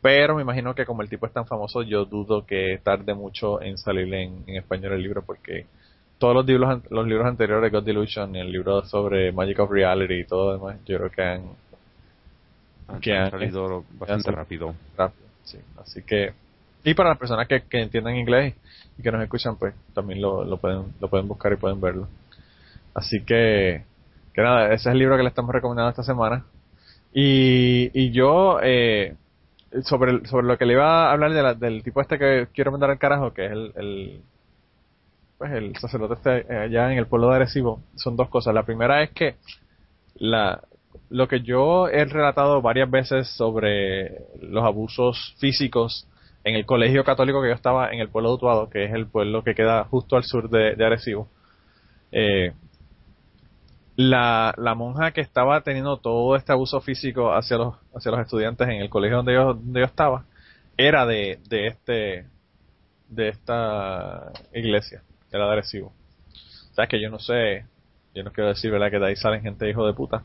pero me imagino que como el tipo es tan famoso, yo dudo que tarde mucho en salir en, en español el libro, porque todos los libros, los libros anteriores, God Delusion, el libro sobre Magic of Reality y todo lo demás, yo creo que han Han, Que han han- salido bastante rápido. rápido. Sí, así que y para las personas que, que entiendan inglés y que nos escuchan, pues también lo, lo pueden lo pueden buscar y pueden verlo. Así que que nada, ese es el libro que le estamos recomendando esta semana. Y, y yo eh, sobre sobre lo que le iba a hablar de la- del tipo este que quiero mandar al carajo, que es el, el pues el sacerdote este eh, allá en el pueblo de Arecibo, son dos cosas. La primera es que la lo que yo he relatado varias veces sobre los abusos físicos en el colegio católico que yo estaba en el pueblo de Utuado, que es el pueblo que queda justo al sur de, de Arecibo, eh, la, la monja que estaba teniendo todo este abuso físico hacia los, hacia los estudiantes en el colegio donde yo, donde yo estaba, era de, de este, de esta iglesia, era de Arecibo. O sea que yo no sé, yo no quiero decir, ¿verdad? Que de ahí salen gente hijo de puta,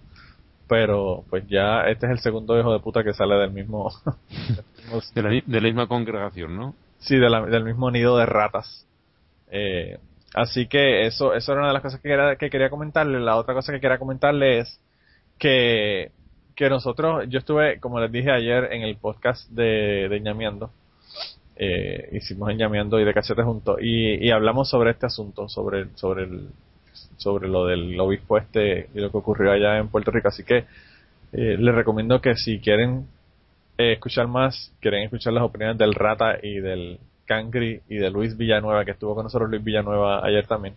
pero pues ya este es el segundo hijo de puta que sale del mismo, De la, de la misma congregación, ¿no? Sí, de la- del mismo nido de ratas. Eh, así que eso, eso era una de las cosas que quería, que quería comentarle. La otra cosa que quería comentarle es que, que nosotros, yo estuve, como les dije ayer en el podcast de, de eh, hicimos en Ñameando y de cachete juntos, y, y hablamos sobre este asunto, sobre, sobre el, sobre lo del obispo este y lo que ocurrió allá en Puerto Rico. Así que eh, les recomiendo que si quieren eh, escuchar más, quieren escuchar las opiniones del Rata y del Cangri y de Luis Villanueva, que estuvo con nosotros Luis Villanueva ayer también,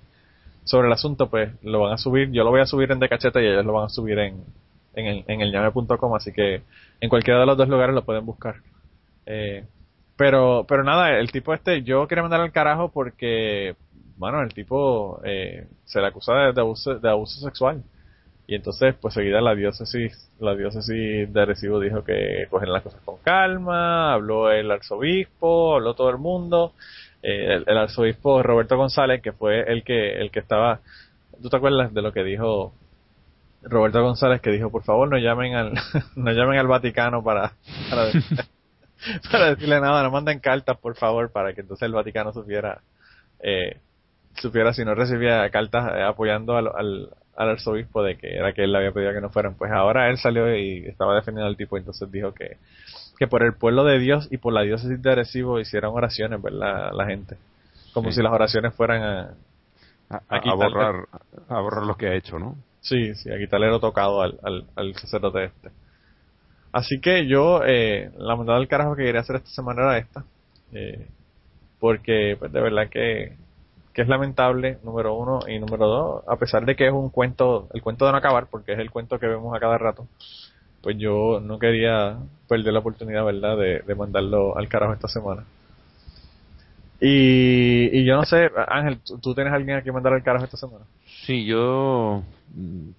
sobre el asunto, pues lo van a subir, yo lo voy a subir en Decacheta y ellos lo van a subir en, en el, en el llame.com, así que en cualquiera de los dos lugares lo pueden buscar. Eh, pero, pero nada, el tipo este, yo quería mandar al carajo porque bueno, el tipo eh, se le acusa de, abuso, de abuso sexual. Y entonces, pues seguida la diócesis, la diócesis de Arecibo dijo que cogen las cosas con calma, habló el arzobispo, habló todo el mundo, eh, el, arzobispo Roberto González, que fue el que, el que estaba, ¿tú te acuerdas de lo que dijo Roberto González que dijo, por favor, no llamen al, no llamen al Vaticano para, para, decirle nada, no manden cartas, por favor, para que entonces el Vaticano supiera, eh, supiera si no recibía cartas eh, apoyando al, al, arzobispo de que era que él le había pedido que no fueran. Pues ahora él salió y estaba defendiendo al tipo, entonces dijo que, que por el pueblo de Dios y por la diócesis de Arecibo hicieran oraciones, ¿verdad? La gente. Como si las oraciones fueran a, a, borrar, a borrar lo que ha hecho, ¿no? Sí, sí, aquí talero tocado al, al, al sacerdote este. Así que yo, eh, la mandada del carajo que quería hacer esta semana era esta. Eh, porque, pues, de verdad que, que es lamentable, número uno, y número dos, a pesar de que es un cuento, el cuento de no acabar, porque es el cuento que vemos a cada rato, pues yo no quería perder la oportunidad, ¿verdad?, de, de mandarlo al carajo esta semana. Y, y yo no sé, Ángel, ¿tú tienes alguien a quien mandar al carajo esta semana? Sí, yo mm,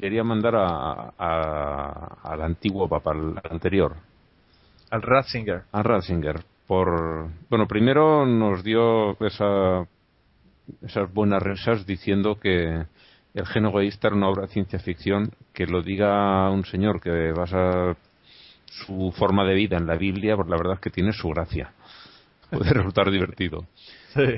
quería mandar a, al antiguo papa, al anterior. Al Ratzinger. Al Ratzinger. Por, bueno, primero nos dio esa, esas buenas risas diciendo que el gen egoísta era una obra de ciencia ficción, que lo diga un señor que basa su forma de vida en la Biblia, pues la verdad es que tiene su gracia. Puede resultar divertido.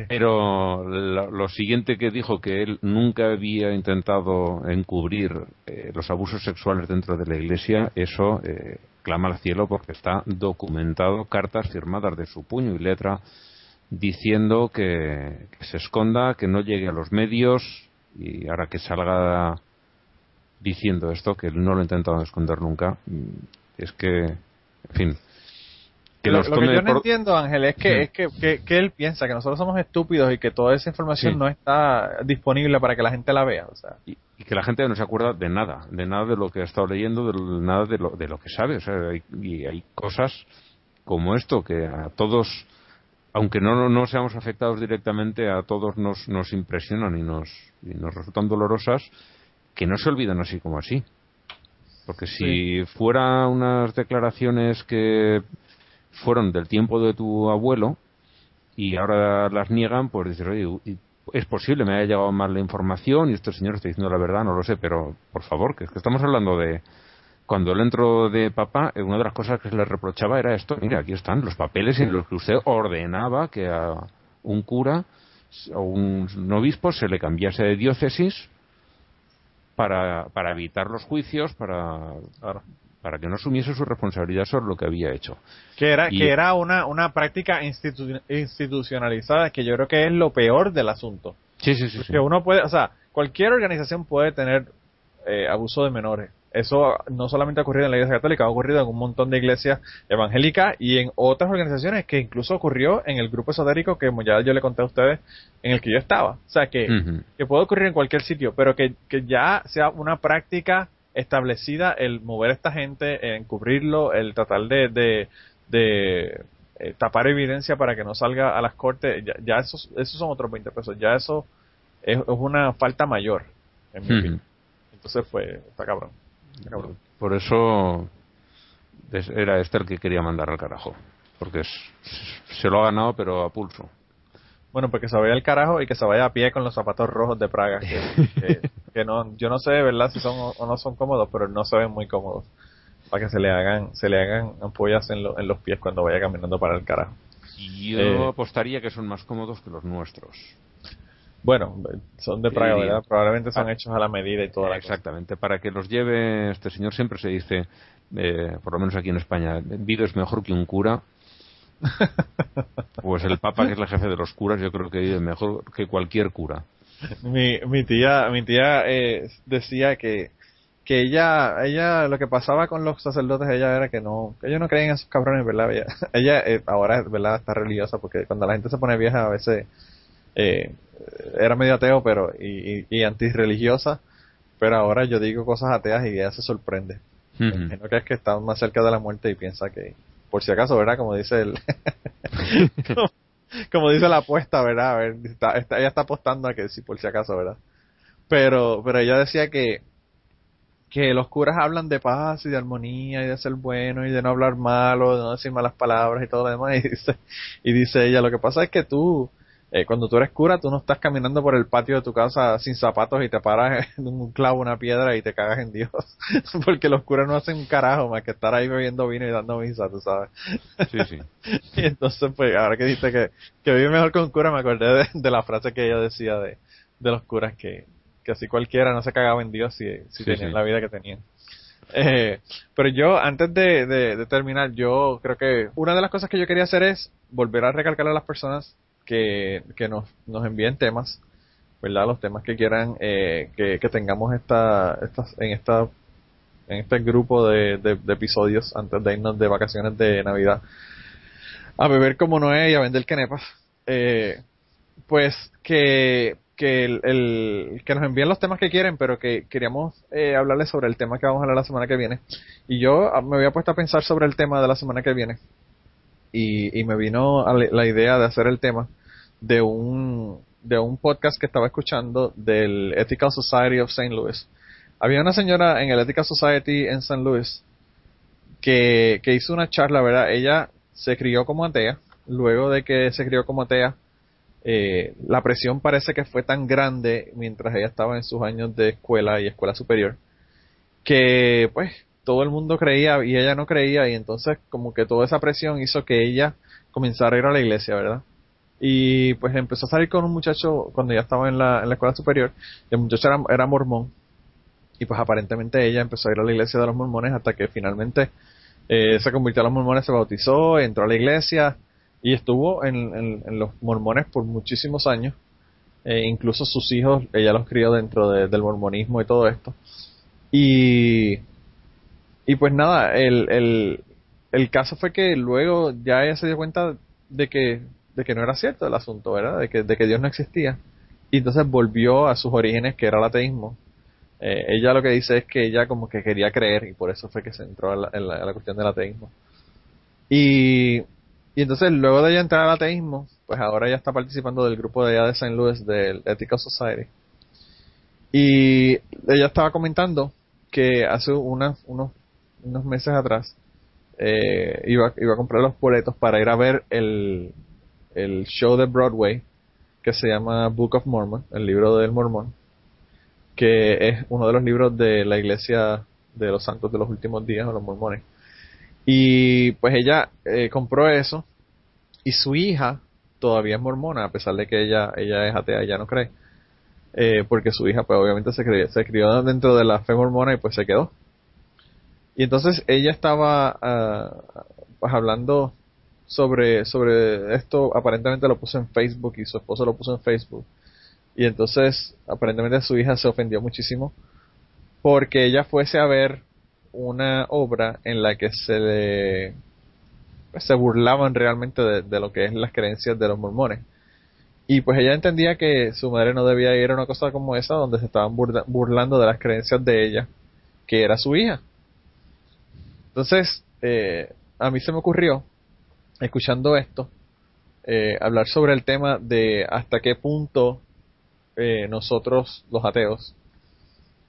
Pero lo, siguiente que dijo que él nunca había intentado encubrir eh, los abusos sexuales dentro de la iglesia, eso eh, clama al cielo porque está documentado, cartas firmadas de su puño y letra diciendo que, se esconda, que no llegue a los medios y ahora que salga diciendo esto, que él no lo ha intentado esconder nunca, mm, es que, en fin, lo, que yo no entiendo, Ángel, es que, es que, que, él piensa que nosotros somos estúpidos y que toda esa información no está disponible para que la gente la vea. O sea. y, que la gente no se acuerda de nada, de nada de lo que ha estado leyendo, de nada de lo, de lo que sabe. O sea, hay, y hay cosas como esto que a todos, aunque no, no seamos afectados directamente, a todos nos, nos impresionan y nos, y nos resultan dolorosas, que no se olvidan así como así. Porque si fuera unas declaraciones que fueron del tiempo de tu abuelo y ahora las niegan, pues dices, oye, es posible, me haya llegado mal la información y este señor está diciendo la verdad, no lo sé, pero por favor, que es que estamos hablando de cuando él entró de papá, una de las cosas que se le reprochaba era esto, mira, aquí están los papeles en los que usted ordenaba que a un cura o un obispo se le cambiase de diócesis para, para evitar los juicios, para, para que no asumiese su responsabilidad sobre lo que había hecho. Que era, que era una, una práctica institucionalizada que yo creo que es lo peor del asunto. Sí, sí, sí. Que uno puede, o sea, cualquier organización puede tener eh, abuso de menores. Eso no solamente ha ocurrido en la Iglesia Católica, ha ocurrido en un montón de iglesias evangélicas y en otras organizaciones que incluso ocurrió en el grupo esotérico que ya yo le conté a ustedes en el que yo estaba. O sea, que, que puede ocurrir en cualquier sitio, pero que, que ya sea una práctica establecida el mover a esta gente, encubrirlo, el tratar de, de, de eh, tapar evidencia para que no salga a las cortes, ya, ya esos, esos son otros 20 pesos, ya eso es, una falta mayor, en mi Entonces, pues, está cabrón, Por eso era este el que quería mandar al carajo, porque se lo ha ganado, pero a pulso. Bueno, porque se vaya al carajo y que se vaya a pie con los zapatos rojos de Praga. Que, no, yo no sé, ¿verdad? Si son o no son cómodos, pero no se ven muy cómodos. Para que se le hagan, se le hagan ampollas en, en los pies cuando vaya caminando para el carajo. Yo eh, apostaría que son más cómodos que los nuestros. Bueno, son de Praga, ¿verdad? Probablemente son ah. hechos a la medida y toda la Exactamente. Para que los lleve este señor siempre se dice, eh, por lo menos aquí en España, vive es mejor que un cura pues el Papa, que es el jefe de los curas, yo creo que vive mejor que cualquier cura. Mi, mi tía, mi tía eh, decía que, que ella, ella, lo que pasaba con los sacerdotes, ella era que no, que ellos no creían en esos cabrones, ¿verdad? Ella, ella eh, ahora, ¿verdad? Está religiosa porque cuando la gente se pone vieja a veces eh, era medio ateo, pero, y, y, antirreligiosa, pero ahora yo digo cosas ateas y ella se sorprende. Uh que es que está más cerca de la muerte y piensa que, por si acaso, ¿verdad? Como dice el, como dice la apuesta, ¿verdad? A ver, está, está, ella está apostando a que sí, por si acaso, ¿verdad? Pero, pero ella decía que, que los curas hablan de paz y de armonía y de ser bueno y de no hablar malo, de no decir malas palabras y todo lo demás. Y dice, y dice ella, lo que pasa es que tú, eh, cuando tú eres cura, tú no estás caminando por el patio de tu casa sin zapatos y te paras en un clavo, una piedra y te cagas en Dios. Porque los curas no hacen un carajo más que estar ahí bebiendo vino y dando misa, tú sabes. Sí, sí. y entonces, pues, ahora que dice que, que vive mejor con cura, me acordé de, la frase que ella decía de, de los curas que, que así cualquiera no se cagaba en Dios si, si Sí, tenían sí. la vida que tenían. Eh, pero yo, antes de, de- de terminar, yo creo que una de las cosas que yo quería hacer es volver a recalcar a las personas que, nos, nos envíen temas, ¿verdad? Los temas que quieran eh, que, que tengamos esta, estas, en esta en este grupo de, de- episodios antes de irnos de vacaciones de Navidad a beber como Noé y a vender quenepas. Eh, pues que, que, el, que nos envíen los temas que quieren, pero que queríamos eh, hablarles sobre el tema que vamos a hablar la semana que viene. Y yo ah, me había puesto a pensar sobre el tema de la semana que viene. Y, y me vino la idea de hacer el tema de un, de un podcast que estaba escuchando del Ethical Society of St. Louis. Había una señora en el Ethical Society en St. Louis que, que hizo una charla, ¿verdad? Ella se crió como atea. Luego de que se crió como atea, eh, la presión parece que fue tan grande mientras ella estaba en sus años de escuela y escuela superior que pues todo el mundo creía y ella no creía y entonces como que toda esa presión hizo que ella comenzara a ir a la iglesia, ¿verdad? Y pues empezó a salir con un muchacho cuando ya estaba en la, en la escuela superior, el muchacho era, mormón y pues aparentemente ella empezó a ir a la iglesia de los mormones hasta que finalmente eh, se convirtió a los mormones, se bautizó, entró a la iglesia y estuvo en, los mormones por muchísimos años. Eh, incluso sus hijos, ella los crió dentro de- del mormonismo y todo esto. Y, y pues nada, el, el caso fue que luego ya ella se dio cuenta de que, de que no era cierto el asunto, ¿verdad? De que, de que Dios no existía. Y entonces volvió a sus orígenes, que era el ateísmo. Eh, ella lo que dice es que ella como que quería creer y por eso fue que se entró en la, en la- cuestión del ateísmo. Y, y entonces luego de ella entrar al ateísmo, pues ahora ella está participando del grupo de allá de St. Louis del Ethical Society. Y ella estaba comentando que hace unos, unos meses atrás eh, iba, iba a comprar los boletos para ir a ver el, el show de Broadway que se llama Book of Mormon, el libro del mormón, que es uno de los libros de la iglesia de los santos de los últimos días, o los mormones. Y pues ella eh, compró eso y su hija todavía es mormona, a pesar de que ella, ella es atea, ella no cree. Eh, porque su hija pues obviamente se, crió, se crió dentro de la fe mormona y pues se quedó. Y entonces ella estaba ah, pues hablando sobre, sobre esto, aparentemente lo puso en Facebook y su esposo lo puso en Facebook. Y entonces aparentemente su hija se ofendió muchísimo porque ella fuese a ver una obra en la que se le se burlaban realmente de, de lo que es las creencias de los mormones. Y pues ella entendía que su madre no debía ir a una cosa como esa donde se estaban burlando de las creencias de ella, que era su hija. Entonces, eh, a mí se me ocurrió, escuchando esto, eh, hablar sobre el tema de hasta qué punto eh, nosotros, los ateos,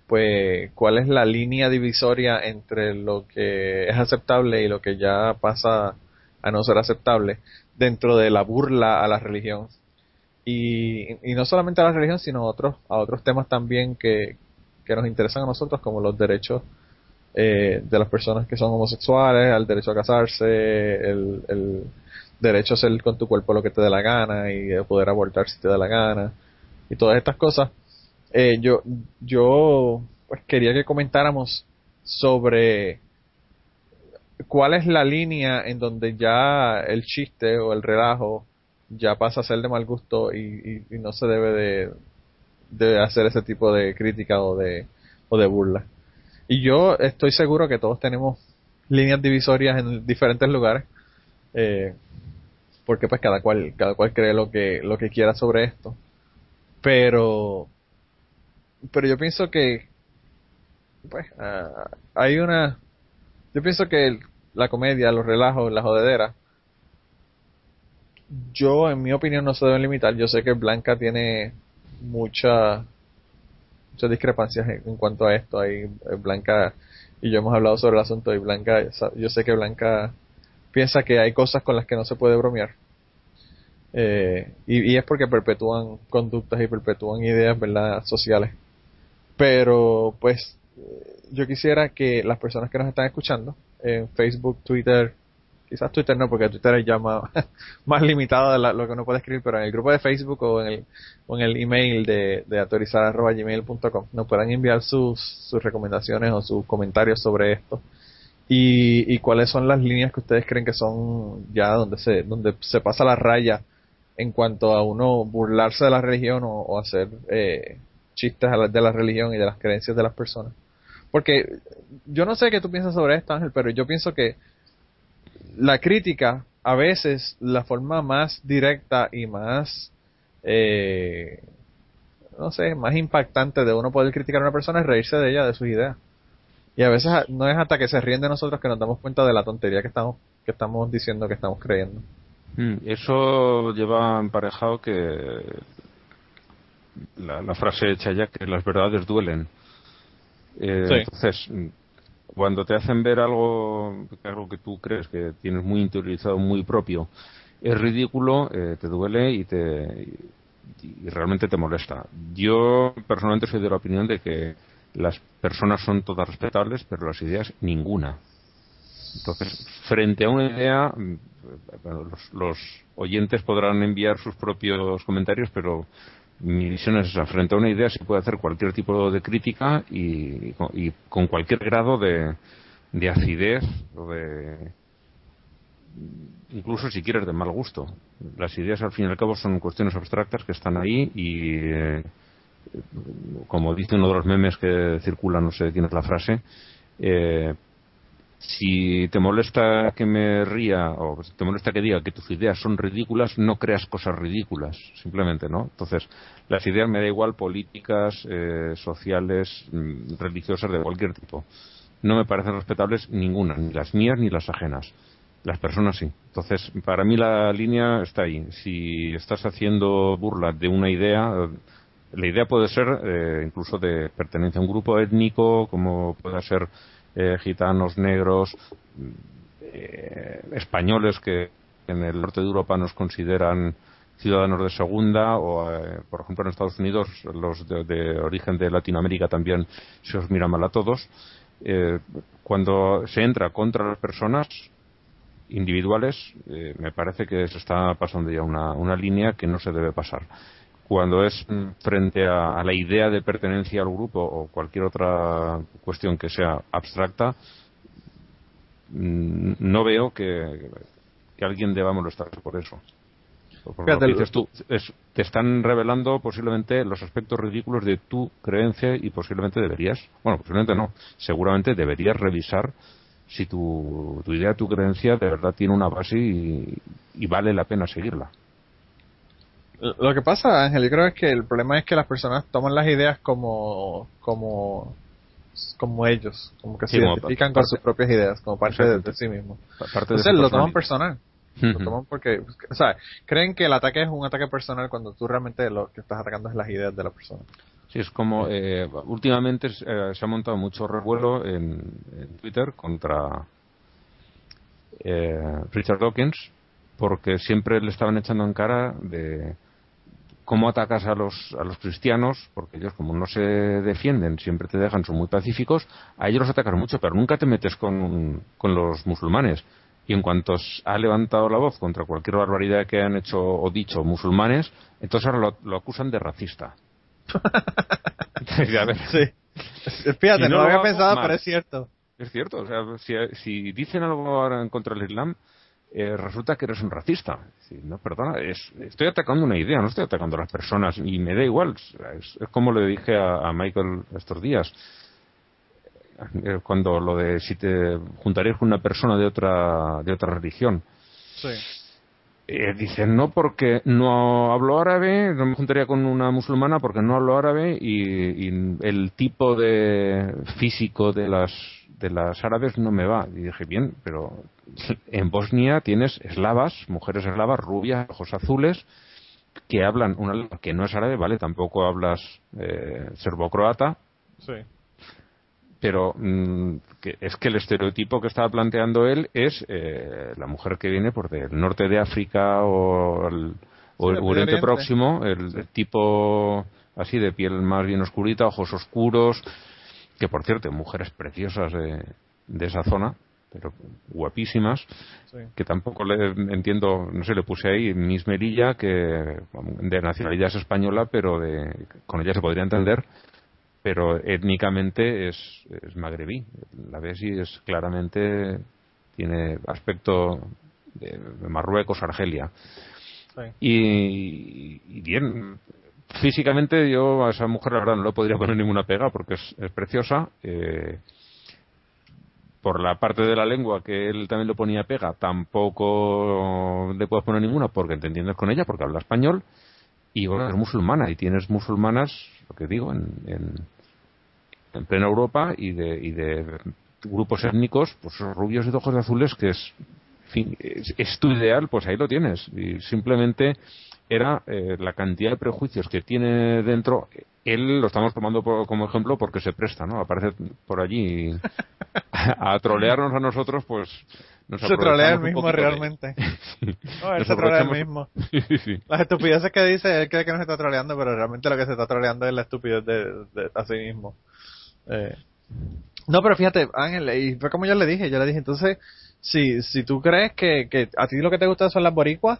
pues cuál es la línea divisoria entre lo que es aceptable y lo que ya pasa a no ser aceptable dentro de la burla a la religión. Y, y no solamente a la religión, sino a otros, a otros temas también que, que nos interesan a nosotros, como los derechos eh, de las personas que son homosexuales, al derecho a casarse, el, el derecho a hacer con tu cuerpo lo que te dé la gana y de poder abortar si te da la gana y todas estas cosas. Eh, yo yo pues quería que comentáramos sobre cuál es la línea en donde ya el chiste o el relajo ya pasa a ser de mal gusto y, y- y no se debe de, de hacer ese tipo de crítica o de, o de burla. Y yo estoy seguro que todos tenemos líneas divisorias en diferentes lugares, eh, porque pues cada cual, cada cual cree lo que, lo que quiera sobre esto. Pero, pero yo pienso que, pues, ah, hay una, yo pienso que la comedia, los relajos, la jodedera, yo, en mi opinión, no se deben limitar. Yo sé que Blanca tiene mucha, muchas discrepancias en, cuanto a esto. Hay eh, Blanca y yo hemos hablado sobre el asunto y Blanca, yo sé que Blanca piensa que hay cosas con las que no se puede bromear. Eh, y, es porque perpetúan conductas y perpetúan ideas, ¿verdad?, sociales. Pero, pues, eh, yo quisiera que las personas que nos están escuchando en Facebook, Twitter, quizás Twitter no, porque Twitter es ya más, limitado de lo que uno puede escribir, pero en el grupo de Facebook o en el, o en el email de, de autorizar.gmail.com nos puedan enviar sus, sus recomendaciones o sus comentarios sobre esto. Y, y cuáles son las líneas que ustedes creen que son ya donde se, donde se pasa la raya en cuanto a uno burlarse de la religión o, hacer eh, chistes de la religión y de las creencias de las personas. Porque yo no sé qué tú piensas sobre esto, Ángel, pero yo pienso que la crítica, a veces la forma más directa y más, eh, no sé, más impactante de uno poder criticar a una persona es reírse de ella, de sus ideas. Y a veces no es hasta que se ríen de nosotros que nos damos cuenta de la tontería que estamos, que estamos diciendo, que estamos creyendo. Mm, eso lleva emparejado que la, frase hecha ya que las verdades duelen. Eh, entonces, cuando te hacen ver algo, algo que tú crees que tienes muy interiorizado, muy propio, es ridículo, eh, te duele y te y realmente te molesta. Yo personalmente soy de la opinión de que las personas son todas respetables, pero las ideas ninguna. Entonces, frente a una idea, mm, los, los oyentes podrán enviar sus propios comentarios, pero mi visión es esa. Frente a una idea se puede hacer cualquier tipo de crítica y, con cualquier grado de, de acidez o de incluso si quieres de mal gusto. Las ideas al fin y al cabo son cuestiones abstractas que están ahí y eh, como dice uno de los memes que circulan, no sé quién es la frase, eh, si te molesta que me ría o te molesta que diga que tus ideas son ridículas, no creas cosas ridículas, simplemente, ¿no? Entonces, las ideas me da igual políticas, eh, sociales, mm, religiosas, de cualquier tipo. No me parecen respetables ninguna, ni las mías ni las ajenas. Las personas sí. Entonces, para mí la línea está ahí. Si estás haciendo burla de una idea, la idea puede ser eh, incluso de pertenencia a un grupo étnico, como pueda ser eh, gitanos, negros, eh, españoles que en el norte de Europa nos consideran ciudadanos de segunda o, eh, por ejemplo, en Estados Unidos los de, origen de Latinoamérica también se os mira mal a todos. cuando se entra contra las personas individuales, me parece que se está pasando ya una línea que no se debe pasar cuando es frente a, la idea de pertenencia al grupo o cualquier otra cuestión que sea abstracta, mm, no veo que, alguien deba molestarse por eso. dices tú, te están revelando posiblemente los aspectos ridículos de tu creencia y posiblemente deberías, bueno, posiblemente no, seguramente deberías revisar si tu, idea, tu creencia de verdad tiene una base y vale la pena seguirla. Lo que pasa, Ángel, yo creo es que el problema es que las personas toman las ideas como como como ellos, como que se identifican con sus propias ideas, como parte de, sí mismo. Entonces lo toman personal. Lo toman porque, o sea, creen que el ataque es un ataque personal cuando tú realmente lo que estás atacando es las ideas de la persona. Sí, es como eh, últimamente eh, se ha montado mucho revuelo en, Twitter contra eh, Richard Dawkins porque siempre le estaban echando en cara de cómo atacas a los, a los cristianos, porque ellos como no se defienden, siempre te dejan, son muy pacíficos, a ellos los atacas mucho, pero nunca te metes con, con los musulmanes. Y en cuanto ha levantado la voz contra cualquier barbaridad que han hecho o dicho musulmanes, entonces ahora lo, acusan de racista. sí. Fíjate, no, lo había pensado, pero es cierto. Es cierto, o sea, si, si dicen algo ahora en contra del Islam, eh, resulta que eres un racista. no, perdona, estoy atacando una idea, no estoy atacando a las personas y me da igual. Es, como le dije a, Michael estos días, eh, cuando lo de si te juntarías con una persona de otra, de otra religión. Sí. Eh, dicen no porque no hablo árabe, no me juntaría con una musulmana porque no hablo árabe y, y el tipo de físico de las de las árabes no me va. Y dije, bien, pero en Bosnia tienes eslavas, mujeres eslavas, rubias, ojos azules, que hablan una lengua que no es árabe, ¿vale? Tampoco hablas eh, serbo-croata. Sí. Pero mm, que es que el estereotipo que estaba planteando él es eh, la mujer que viene por del norte de África o el, o Sí, el Oriente. Próximo, el, el tipo así de piel más bien oscurita, ojos oscuros, que por cierto, mujeres preciosas de, de esa zona, pero guapísimas, Sí. que tampoco le entiendo, no sé, le puse ahí Miss Merilla, que de nacionalidad es española, pero de, con ella se podría entender, pero étnicamente es, es magrebí. La ves y es claramente, tiene aspecto de Marruecos, Argelia. Sí. Y, y bien, físicamente yo a esa mujer la verdad no le podría poner ninguna pega porque es, es preciosa. eh, por la parte de la lengua que él también le ponía pega, tampoco le puedes poner ninguna porque te entiendes con ella, porque habla español. Y bueno, es musulmana y tienes musulmanas, lo que digo, en, en, en plena Europa y de, y de grupos étnicos, pues rubios y de ojos azules, que es, en fin, es, es tu ideal, pues ahí lo tienes. Y simplemente era eh, la cantidad de prejuicios que tiene dentro. Él lo estamos tomando por- como ejemplo porque se presta, ¿no? Aparece por allí a, a trolearnos a nosotros, pues nos Se trolea el mismo realmente. No, él se trolea el mismo. Sí, sí. Las estupideces que dice, él cree que nos está troleando, pero realmente lo que se está troleando es la estupidez de, de a sí mismo. Eh, no, pero fíjate, Ángel, y fue como yo le dije, yo le dije, entonces, si, si tú crees que, que a ti lo que te gusta son las boricuas,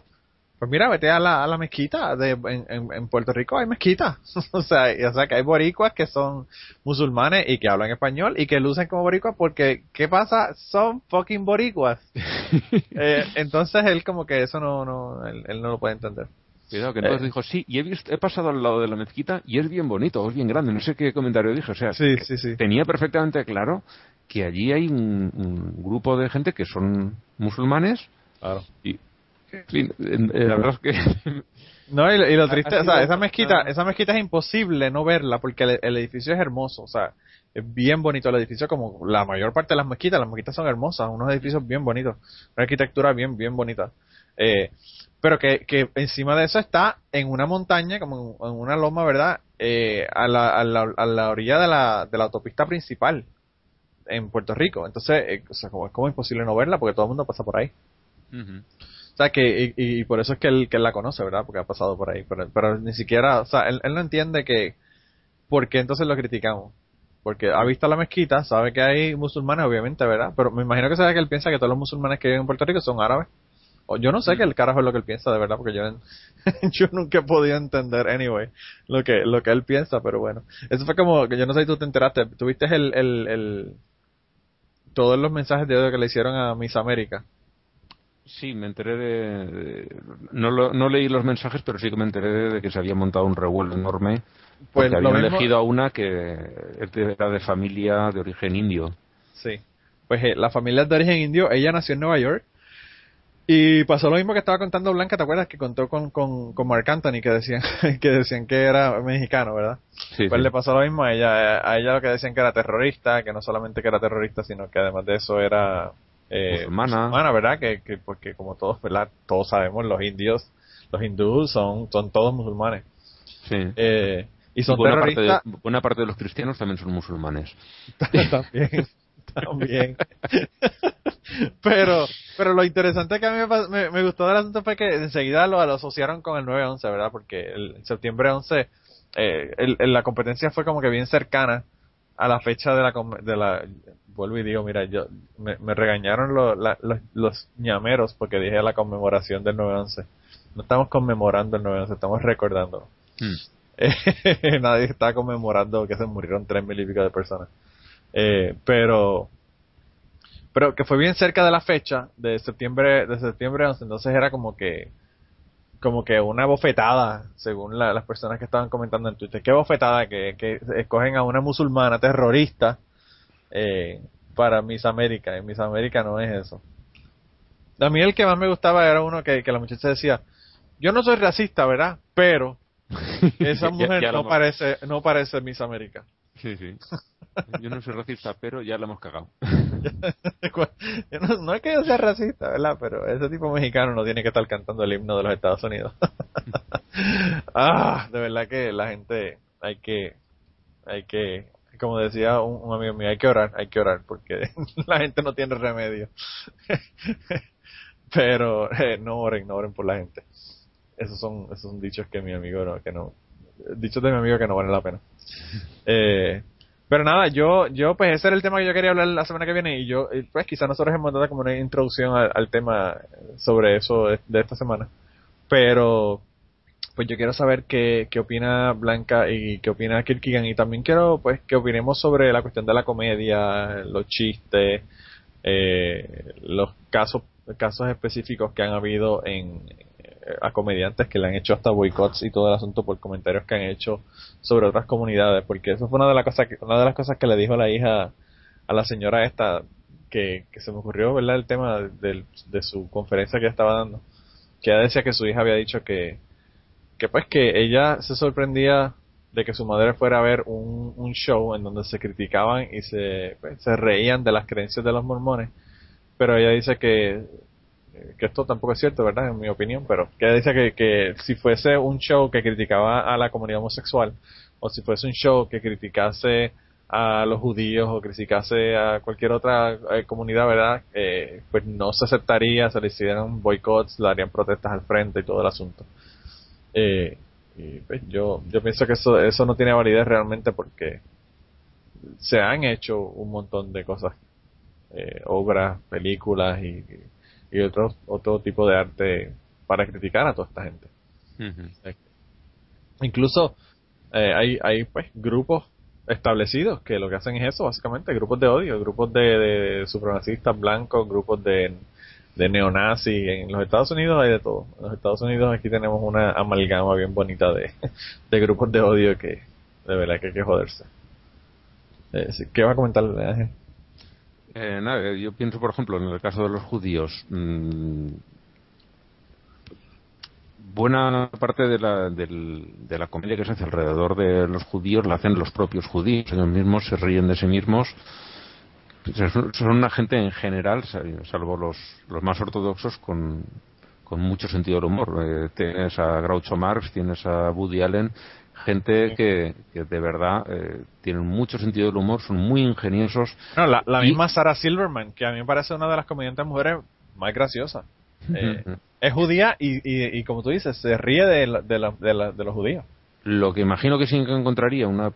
pues mira, vete a la, a la mezquita. De, en, en, en Puerto Rico hay mezquitas. o, sea, y- o sea, que hay boricuas que son musulmanes y que hablan español y que lucen como boricuas porque, ¿qué pasa? Son fucking boricuas. Eh, entonces él como que eso no, no él, él no lo puede entender. Cuidado, que entonces Eh. dijo, sí, y he, visto, he pasado al lado de la mezquita y es bien bonito, es bien grande. No sé qué comentario dije. O sea, Sí, que sí, sí. tenía perfectamente claro que allí hay un, un grupo de gente que son musulmanes Claro. y, eh, la verdad es que No, y, lo- y lo triste, o sea, esa mezquita, ah. esa mezquita es imposible no verla porque el, el edificio es hermoso, o sea, es bien bonito el edificio como la mayor parte de las mezquitas, las mezquitas son hermosas, unos edificios bien bonitos, una arquitectura bien, bien bonita. Eh, pero que, que encima de eso está en una montaña, como en, en una loma, ¿verdad? Eh, a, la, a, la, a la orilla de la, de la autopista principal en Puerto Rico. Entonces, eh, o sea, como, es como imposible no verla porque todo el mundo pasa por ahí. O sea, que, y, y por eso es que él, que él la conoce, ¿verdad? Porque ha pasado por ahí. Pero, pero ni siquiera, o sea, él, él no entiende que, ¿por qué entonces lo criticamos? Porque ha visto la mezquita, sabe que hay musulmanes, obviamente, ¿verdad? Pero me imagino que sabe que él piensa que todos los musulmanes que viven en Puerto Rico son árabes. O yo no sé qué el carajo es lo que él piensa de verdad, porque yo, yo nunca he podido entender, anyway, lo que, lo que él piensa, pero bueno. Eso fue como, que yo no sé si tú te enteraste, tuviste el, el, el, todos los mensajes de odio que le hicieron a Miss América. Sí, me enteré de... de- no, lo- no leí los mensajes, pero sí que me enteré de que se había montado un revuelo enorme Pues lo habían mismo- elegido a una que era de familia de origen indio. Sí. Pues eh, la familia de origen indio, ella nació en Nueva York. Y pasó lo mismo que estaba contando Blanca, ¿te acuerdas? Que contó con, con, con Marc Anthony, que decían, que decían que era mexicano, ¿verdad? Sí, Pues sí. le pasó lo mismo a ella. A ella lo que decían que era terrorista, que no solamente que era terrorista, sino que además de eso era eh, Musulmana. ¿verdad? Que, que porque como todos, ¿verdad? Todos sabemos, los indios, los hindúes son, son todos musulmanes. Sí. Eh, y son buena, parte terroristas de, buena parte de los cristianos también son musulmanes. también, también. pero, pero lo interesante que a mí me, me, me gustó del asunto fue que enseguida lo, lo asociaron con el 9-11, ¿verdad? Porque el septiembre 11, eh, el- el- la competencia fue como que bien cercana a la fecha de la, de la vuelvo y digo, mira, yo me, me regañaron lo- la- los, los ñameros porque dije la conmemoración del 9-11. No estamos conmemorando el 9-11, estamos recordando. Hmm. Eh, nadie está conmemorando que se murieron tres mil y pico de personas. Eh, pero, pero que fue bien cerca de la fecha de septiembre, de septiembre 11, entonces era como que, como que una bofetada, según la- las personas que estaban comentando en Twitter. ¿Qué bofetada? Que, que escogen a una musulmana terrorista eh, para Miss América, y Miss América no es eso. A mí el que más me gustaba era uno que, que la muchacha decía, yo no soy racista, ¿verdad? Pero esa mujer ya no parece, no parece Miss América. Sí, sí. Yo no soy racista, pero ya la hemos cagado. no, no, es que yo sea racista, ¿verdad? Pero ese tipo mexicano no tiene que estar cantando el himno de los Estados Unidos. ah, de verdad que la gente hay que, hay que, como decía un, amigo mío, hay que orar, hay que orar, porque la gente no tiene remedio. pero eh, no oren, no oren por la gente. Esos son, esos son dichos que mi amigo no, que no, dichos de mi amigo que no valen la pena. Eh, pero nada, yo, yo, pues ese era el tema que yo quería hablar la semana que viene y yo, pues quizás nosotros hemos dado como una introducción al, tema sobre eso de, esta semana. Pero, pues yo quiero saber qué, qué opina Blanca y qué opina Kirkigan y también quiero, pues, que opinemos sobre la cuestión de la comedia, los chistes, eh, los casos, casos específicos que han habido en, a comediantes que le han hecho hasta boicots y todo el asunto por comentarios que han hecho sobre otras comunidades, porque eso fue una de las cosas que, una de las cosas que le dijo la hija a la señora esta que, se me ocurrió, ¿verdad? El tema de, de su conferencia que estaba dando, que ella decía que su hija había dicho que, que pues que ella se sorprendía de que su madre fuera a ver un, un show en donde se criticaban y se, pues, se reían de las creencias de los mormones, pero ella dice que que esto tampoco es cierto, ¿verdad? En mi opinión, pero que dice que, que si fuese un show que criticaba a la comunidad homosexual, o si fuese un show que criticase a los judíos o criticase a cualquier otra eh, comunidad, ¿verdad? Eh, pues no se aceptaría, se le hicieran boicots, le harían protestas al frente y todo el asunto. Eh, y pues yo, yo pienso que eso, eso no tiene validez realmente porque se han hecho un montón de cosas, obras, películas y y otro, otro tipo de arte para criticar a toda esta gente. Incluso eh, hay, hay pues grupos establecidos que lo que hacen es eso, básicamente, grupos de odio, grupos de, supremacistas blancos, grupos de, de neonazis. En los Estados Unidos hay de todo. En los Estados Unidos aquí tenemos una amalgama bien bonita de, de grupos de odio que de verdad que hay que joderse. Eh, ¿Qué va a comentar Ángel? Eh, nada, yo pienso, por ejemplo, en el caso de los judíos, mmm, buena parte de la, de la comedia que se hace alrededor de los judíos la hacen los propios judíos. Ellos mismos se ríen de sí mismos. Son una gente en general, salvo los, los más ortodoxos, con, con mucho sentido del humor. Eh, tienes a Groucho Marx, tienes a Woody Allen, gente que, de verdad eh, tienen mucho sentido del humor, son muy ingeniosos. la, misma Sarah Silverman, que a mí me parece una de las comediantes mujeres más graciosas. Eh, es judía y, y, como tú dices, se ríe de, de, los judíos. Lo que imagino que sí encontraría una,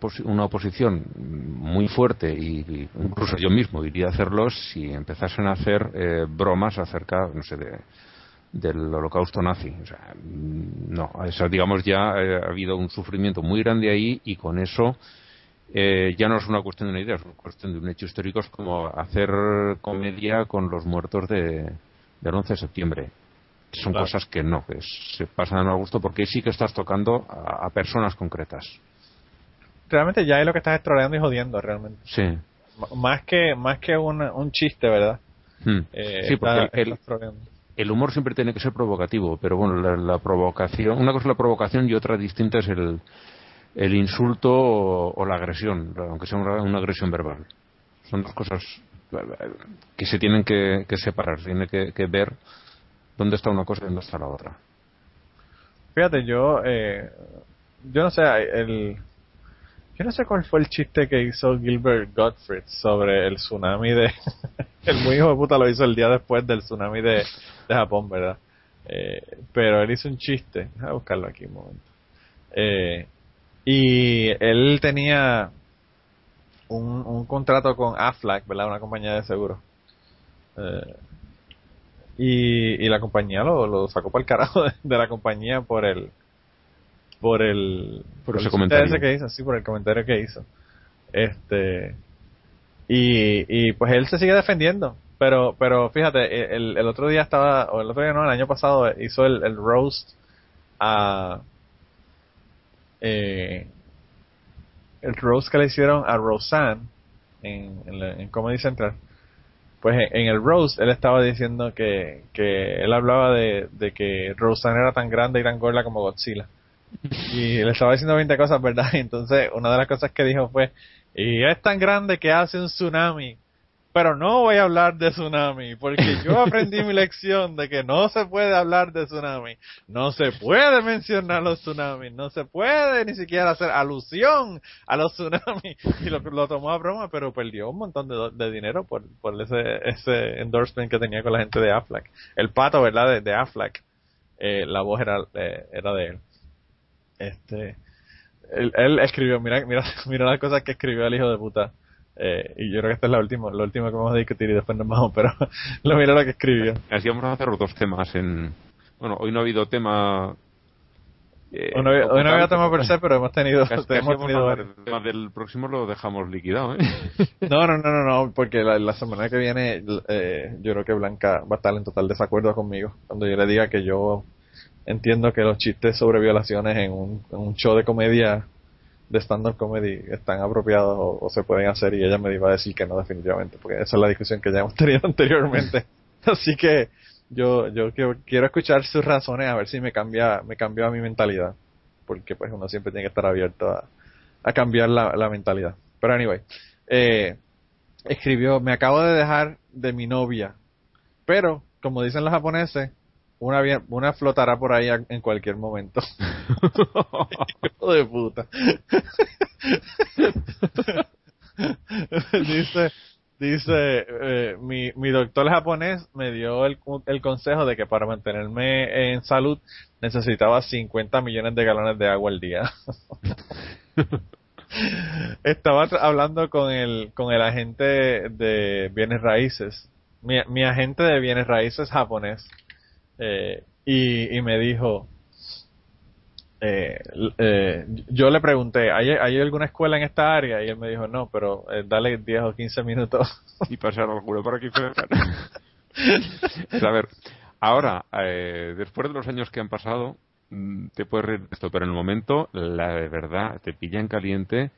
oposición muy fuerte y, incluso yo mismo iría a hacerlos si empezasen a hacer eh, bromas acerca, no sé, de, del holocausto nazi. O sea, no, eso, digamos ya eh, ha habido un sufrimiento muy grande ahí y con eso eh, ya no es una cuestión de una idea, es una cuestión de un hecho histórico, es como hacer comedia con los muertos de, del 11 de septiembre. Son cosas que no, que se pasan a gusto porque sí que estás tocando a, personas concretas. Realmente ya es lo que estás estroleando y jodiendo, realmente. Sí. más que, más que un, un chiste, ¿verdad? Hmm. Eh, sí, porque el, el humor siempre tiene que ser provocativo, pero bueno, la, provocación, una cosa es la provocación y otra distinta es el, el insulto o, la agresión, aunque sea una, agresión verbal. Son dos cosas que se tienen que, separar, tiene que, que, ver dónde está una cosa y dónde está la otra. Fíjate, yo, eh, yo no sé, el, yo no sé cuál fue el chiste que hizo Gilbert Gottfried sobre el tsunami de... el muy hijo de puta lo hizo el día después del tsunami de, Japón, ¿verdad? Eh, pero él hizo un chiste. Voy a buscarlo aquí un momento. Eh, y él tenía un, un contrato con Aflac, ¿verdad? Una compañía de seguros. Eh, y, y la compañía lo, lo sacó para el carajo de, la compañía por el por el por, ese comentario que hizo sí por el comentario que hizo este y, y pues él se sigue defendiendo pero, pero fíjate, e, el, el otro día estaba, o el otro día no, el año pasado hizo el, el roast a. Eh, el roast que le hicieron a Roseanne en, en, Comedy Central. Pues en, el roast él estaba diciendo que, que él hablaba de, de que Roseanne era tan grande y tan gorda como Godzilla. Y le estaba diciendo 20 cosas, ¿verdad? Y entonces una de las cosas que dijo fue Y es tan grande que hace un tsunami. Pero no voy a hablar de tsunami, porque yo aprendí mi lección de que no se puede hablar de tsunami. No se puede mencionar los tsunamis, no se puede ni siquiera hacer alusión a los tsunamis. Y lo, lo tomó a broma, pero perdió un montón de, de dinero por, por ese, ese endorsement que tenía con la gente de Aflac. El pato, ¿verdad? De, de Aflac. Eh, la voz era, eh, era de él. Este, él, él escribió, mira, mira, mira las cosas que escribió el hijo de puta. Eh, y yo creo que esta es la última, lo último que vamos a discutir y después nos vamos, pero lo mira lo que escribió. Así vamos a hacer los dos temas en... Bueno, hoy no ha habido tema... Eh, hoy no había, hoy no había tema per se, pero hemos tenido... Casi, casi hemos tenido el tema del próximo lo dejamos liquidado, ¿eh? No, no, no, no, no porque la, la semana que viene eh, yo creo que Blanca va a estar en total desacuerdo conmigo cuando yo le diga que yo entiendo que los chistes sobre violaciones en un, en un show de comedia de stand-up comedy están apropiados o, se pueden hacer y ella me iba a decir que no definitivamente porque esa es la discusión que ya hemos tenido anteriormente. Así que yo yo quiero, quiero escuchar sus razones a ver si me cambia me cambió a mi mentalidad porque pues uno siempre tiene que estar abierto a, a cambiar la, la, mentalidad. Pero anyway eh, escribió me acabo de dejar de mi novia pero como dicen los japoneses una, una flotará por ahí en cualquier momento. Hijo de puta. dice, dice, eh, mi, mi doctor japonés me dio el, el consejo de que para mantenerme en salud necesitaba 50 millones de galones de agua al día. Estaba hablando con el, con el agente de bienes raíces. Mi, mi agente de bienes raíces japonés eh, y, me dijo, eh, eh, yo le pregunté, ¿hay, ¿hay alguna escuela en esta área? Y él me dijo, no, pero eh, dale 10 o 15 minutos. y pasar alguno por aquí. a ver, ahora, eh, después de los años que han pasado, mm, te puedes reír de esto, pero en el momento, la verdad, te pilla en caliente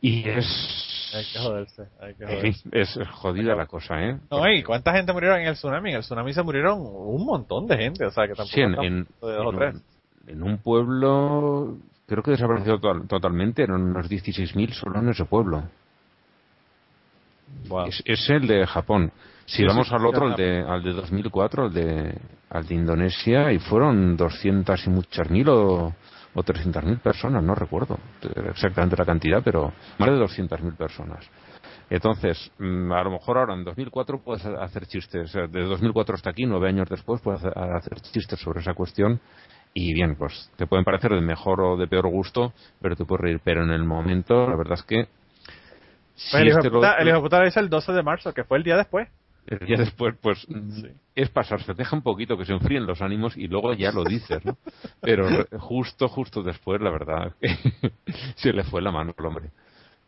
y es hay que joderse, hay que joderse. Es, es jodida la cosa, ¿eh? No, ¿y cuánta gente murieron en el tsunami? En el tsunami se murieron un montón de gente, o sea, que tampoco sí, en, en, de dos o tres. Un, en un pueblo, creo que desapareció to totalmente, eran unos 16.000 solo en ese pueblo. Wow. Es, es, el de Japón. Si sí, vamos al otro, el de, al de 2004, el de, al de Indonesia, y fueron 200 y muchas mil o o 300.000 personas, no recuerdo exactamente la cantidad, pero más de 200.000 personas. Entonces, a lo mejor ahora en 2004 puedes hacer chistes, de 2004 hasta aquí, nueve años después, puedes hacer chistes sobre esa cuestión y bien, pues te pueden parecer de mejor o de peor gusto, pero te puedes reír. Pero en el momento, la verdad es que... Si el, hijo este puta, lo... el hijo puta lo dice el 12 de marzo, que fue el día después. El día después, pues, sí. es pasarse, deja un poquito que se enfríen los ánimos y luego ya lo dices, ¿no? Pero justo, justo después, la verdad, se le fue la mano al hombre.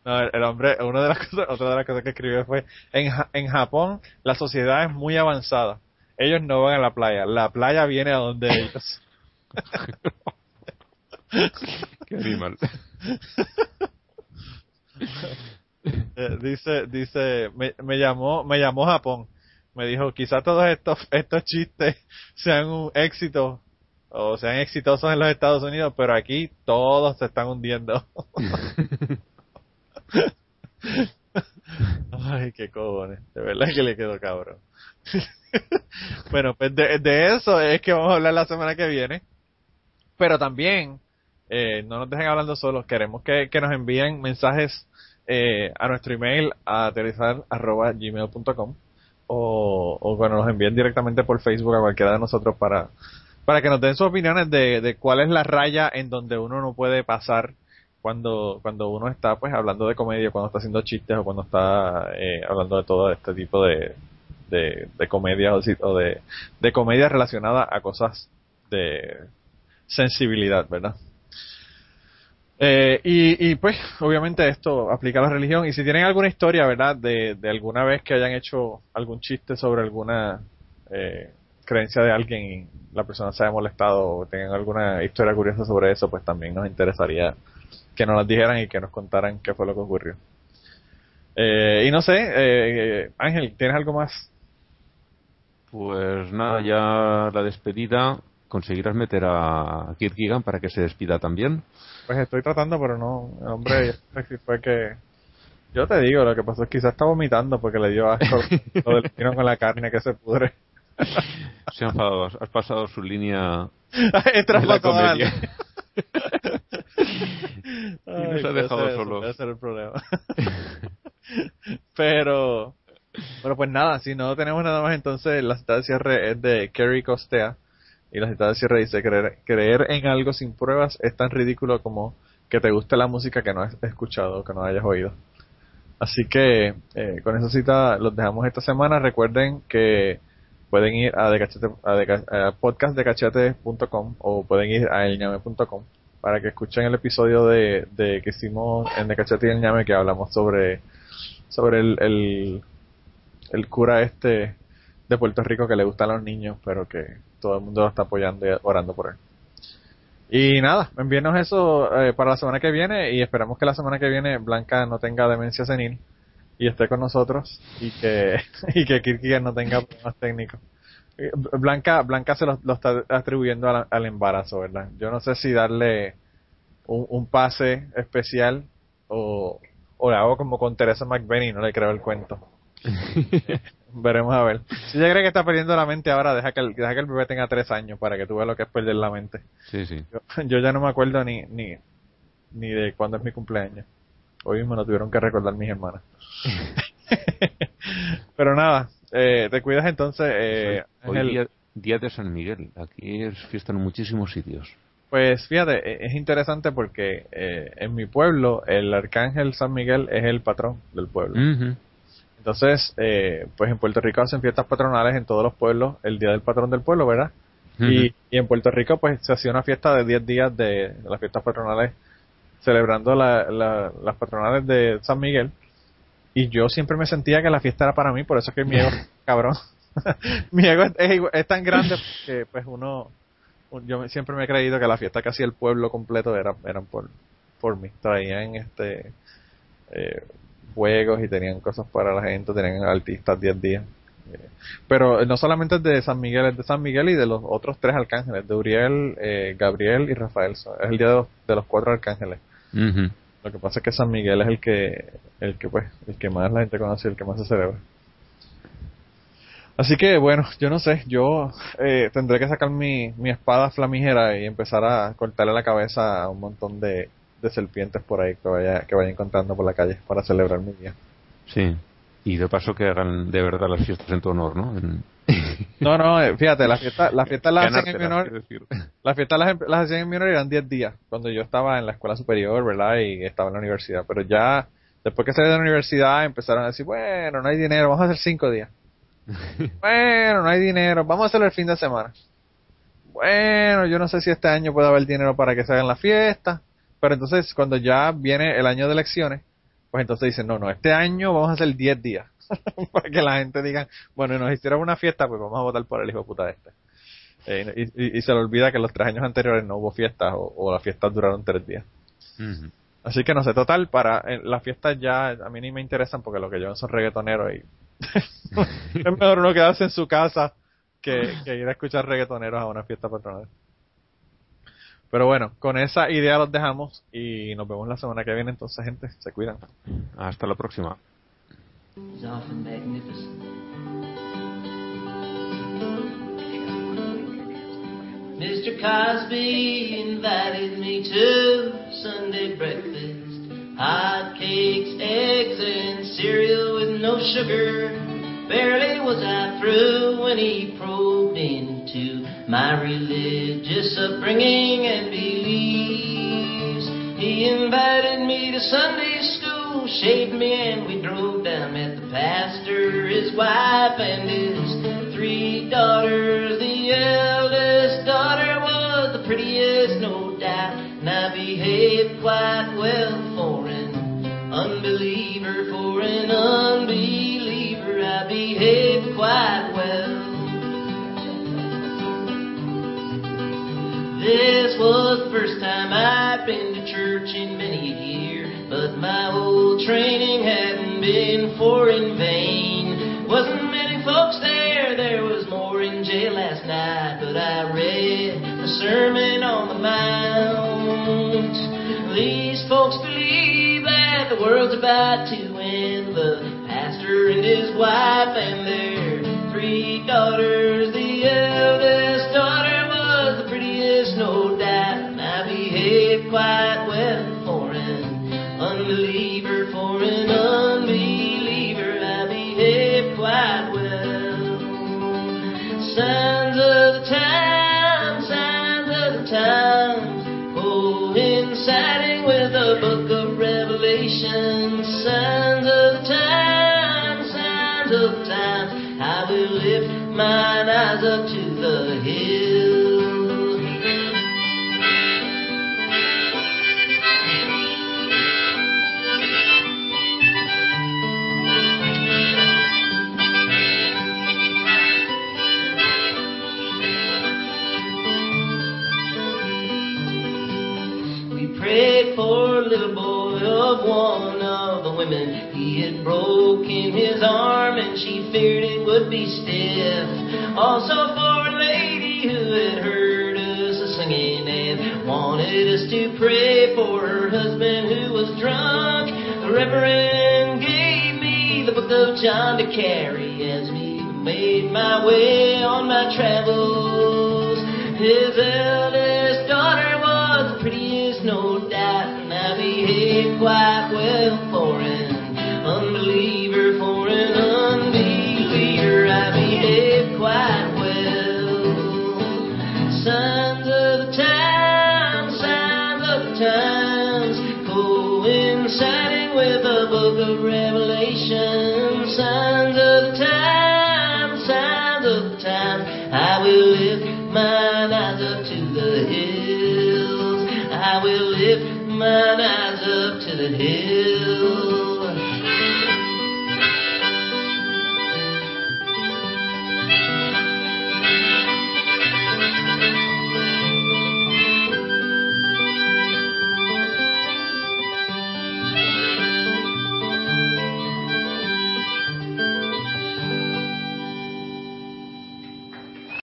No, el hombre, una de las cosas, otra de las cosas que escribió fue, en, en Japón la sociedad es muy avanzada. Ellos no van a la playa, la playa viene a donde ellos. Qué animal. Eh, dice, dice, me, me, llamó, me llamó Japón. Me dijo, quizá todos estos, estos chistes sean un éxito o sean exitosos en los Estados Unidos, pero aquí todos se están hundiendo. Ay, qué cojones. De verdad que le quedó cabrón. bueno, pues de, de, eso es que vamos a hablar la semana que viene. Pero también, eh, no nos dejen hablando solos. Queremos que, que nos envíen mensajes eh, a nuestro email a aterrizar.gmail.com o, o bueno, nos envíen directamente por Facebook a cualquiera de nosotros para, para que nos den sus opiniones de, de cuál es la raya en donde uno no puede pasar cuando, cuando uno está pues hablando de comedia, cuando está haciendo chistes o cuando está eh, hablando de todo este tipo de, de, de comedia o, o de, de comedia relacionada a cosas de sensibilidad, ¿verdad? Eh, y, pues, obviamente esto aplica a la religión. Y si tienen alguna historia, ¿verdad? De, de alguna vez que hayan hecho algún chiste sobre alguna eh, creencia de alguien y la persona se haya molestado o tengan alguna historia curiosa sobre eso, pues también nos interesaría que nos las dijeran y que nos contaran qué fue lo que ocurrió. Eh, y no sé, eh, Ángel, ¿tienes algo más? Pues nada, ya la despedida. ¿Conseguirás meter a Kirk Gigan para que se despida también? Pues estoy tratando, pero no, el hombre fue que Yo te digo, lo que pasó es que quizás está vomitando porque le dio asco lo del vino con la carne que se pudre. Se ha enfadado, has pasado su línea de la comedia. Ay, nos ha dejado solos. el problema. pero, pero pues nada, si no tenemos nada más, entonces la de cierre es de Kerry Costea. Y la cita de cierre dice, creer, creer en algo sin pruebas es tan ridículo como que te guste la música que no has escuchado, que no hayas oído. Así que eh, con esa cita los dejamos esta semana. Recuerden que pueden ir a, decachete, a, a podcastdecachete.com o pueden ir a elñame.com para que escuchen el episodio de, de que hicimos en Decachete y el ñame que hablamos sobre sobre el, el cura este de Puerto Rico que le gusta a los niños pero que todo el mundo lo está apoyando y orando por él. Y nada, envíenos eso eh, para la semana que viene y esperamos que la semana que viene Blanca no tenga demencia senil y esté con nosotros y que y que no tenga problemas técnicos. Eh, Blanca Blanca se lo, está atribuyendo al, embarazo, ¿verdad? Yo no sé si darle un, pase especial o, o le hago como con Teresa McBenney y no le creo el cuento. Veremos a ver. Si ella cree que está perdiendo la mente ahora, deja que el, deja que el bebé tenga tres años para que tú veas lo que es perder la mente. Sí, sí. Yo, yo ya no me acuerdo ni, ni, ni de cuándo es mi cumpleaños. Hoy mismo lo tuvieron que recordar mis hermanas. Pero nada, eh, te cuidas entonces. Eh, Hoy día, día de San Miguel. Aquí es fiesta en muchísimos sitios. Pues fíjate, e- es interesante porque eh, en mi pueblo el arcángel San Miguel es el patrón del pueblo. Ujú. Entonces, eh, pues en Puerto Rico hacen fiestas patronales en todos los pueblos, el día del patrón del pueblo, ¿verdad? y, y en Puerto Rico pues se hacía una fiesta de 10 días de, de las fiestas patronales celebrando la- la- las patronales de San Miguel. Y yo siempre me sentía que la fiesta era para mí, por eso es que mi ego, cabrón, mi ego es, es tan grande que pues uno, un- yo me- siempre me he creído que la fiesta que hacía el pueblo completo era, eran por, por mí, traían este eh, juegos y tenían cosas para la gente, tenían artistas 10 días. Eh, Pero no solamente es de San Miguel, es de San Miguel y de los otros tres arcángeles, de Uriel, eh, Gabriel y Rafael. Es el día de los, de los cuatro arcángeles. Lo que pasa es que San Miguel es el que, el que pues, el que más la gente conoce y el que más se celebra. Así que bueno, yo no sé, yo eh, tendré que sacar mi, mi espada flamígera y empezar a cortarle la cabeza a un montón de, de serpientes por ahí que vaya, que vaya encontrando por la calle para celebrar mi día. Sí. Y de paso que hagan de verdad las fiestas en tu honor, ¿no? En- No, no, eh, fíjate, las fiestas las fiestas las hacen en mi honor, las fiestas las, las hacían en mi honor y eran 10 días, cuando yo estaba en la escuela superior, ¿verdad? Y estaba en la universidad, pero ya después que salí de la universidad empezaron a decir, bueno, no hay dinero, vamos a hacer 5 días. bueno, no hay dinero, vamos a hacerlo el fin de semana. Bueno, yo no sé si este año puede haber dinero para que se hagan las fiestas, pero entonces cuando ya viene el año de elecciones, pues entonces dicen, no, no, este año vamos a hacer 10 días. para que la gente diga, bueno, nos hicieron una fiesta, pues vamos a votar por el hijo de puta este. Eh, y, y- y se le olvida que los tres años anteriores no hubo fiestas o, o las fiestas duraron tres días. Así que no sé, total, para eh, las fiestas ya a mí ni me interesan porque lo que llevan son reggaetoneros y es mejor uno quedarse en su casa que, que ir a escuchar reggaetoneros a una fiesta patronal. Pero bueno, con esa idea los dejamos y nos vemos la semana que viene entonces gente, se cuidan. Hasta la próxima. Mr. Cosby invited me to Sunday breakfast. Hot cakes, eggs, and cereal with no sugar. Barely was I through when he probed into my religious upbringing and beliefs. He invited me to Sunday school, shaved me, and we drove down. Met the pastor, his wife, and his three daughters. The eldest daughter was the prettiest, no doubt, and I behaved quite well for an unbeliever. For an unbeliever, I behaved quite I'd been to church in many a year, but my old training hadn't been for in vain. Wasn't many folks there, there was more in jail last night, but I read the Sermon on the Mount. These folks believe that the world's about to end. The pastor and his wife and their three daughters. The eldest quite well for an unbeliever, for an unbeliever. I behaved quite well. Signs of the times, signs of the times, coinciding with the book of Revelation. Signs of the times, signs of the times, I will lift mine eyes up to one of the women. He had broken his arm and she feared it would be stiff. Also for a lady who had heard us singing and wanted us to pray for her husband who was drunk. The Reverend gave me the book of John to carry as we made my way on my travels. His eldest quite well for an unbeliever, for an unbeliever. I behaved quite well. Signs of the times, signs of the times, coinciding with the book of Revelation. Signs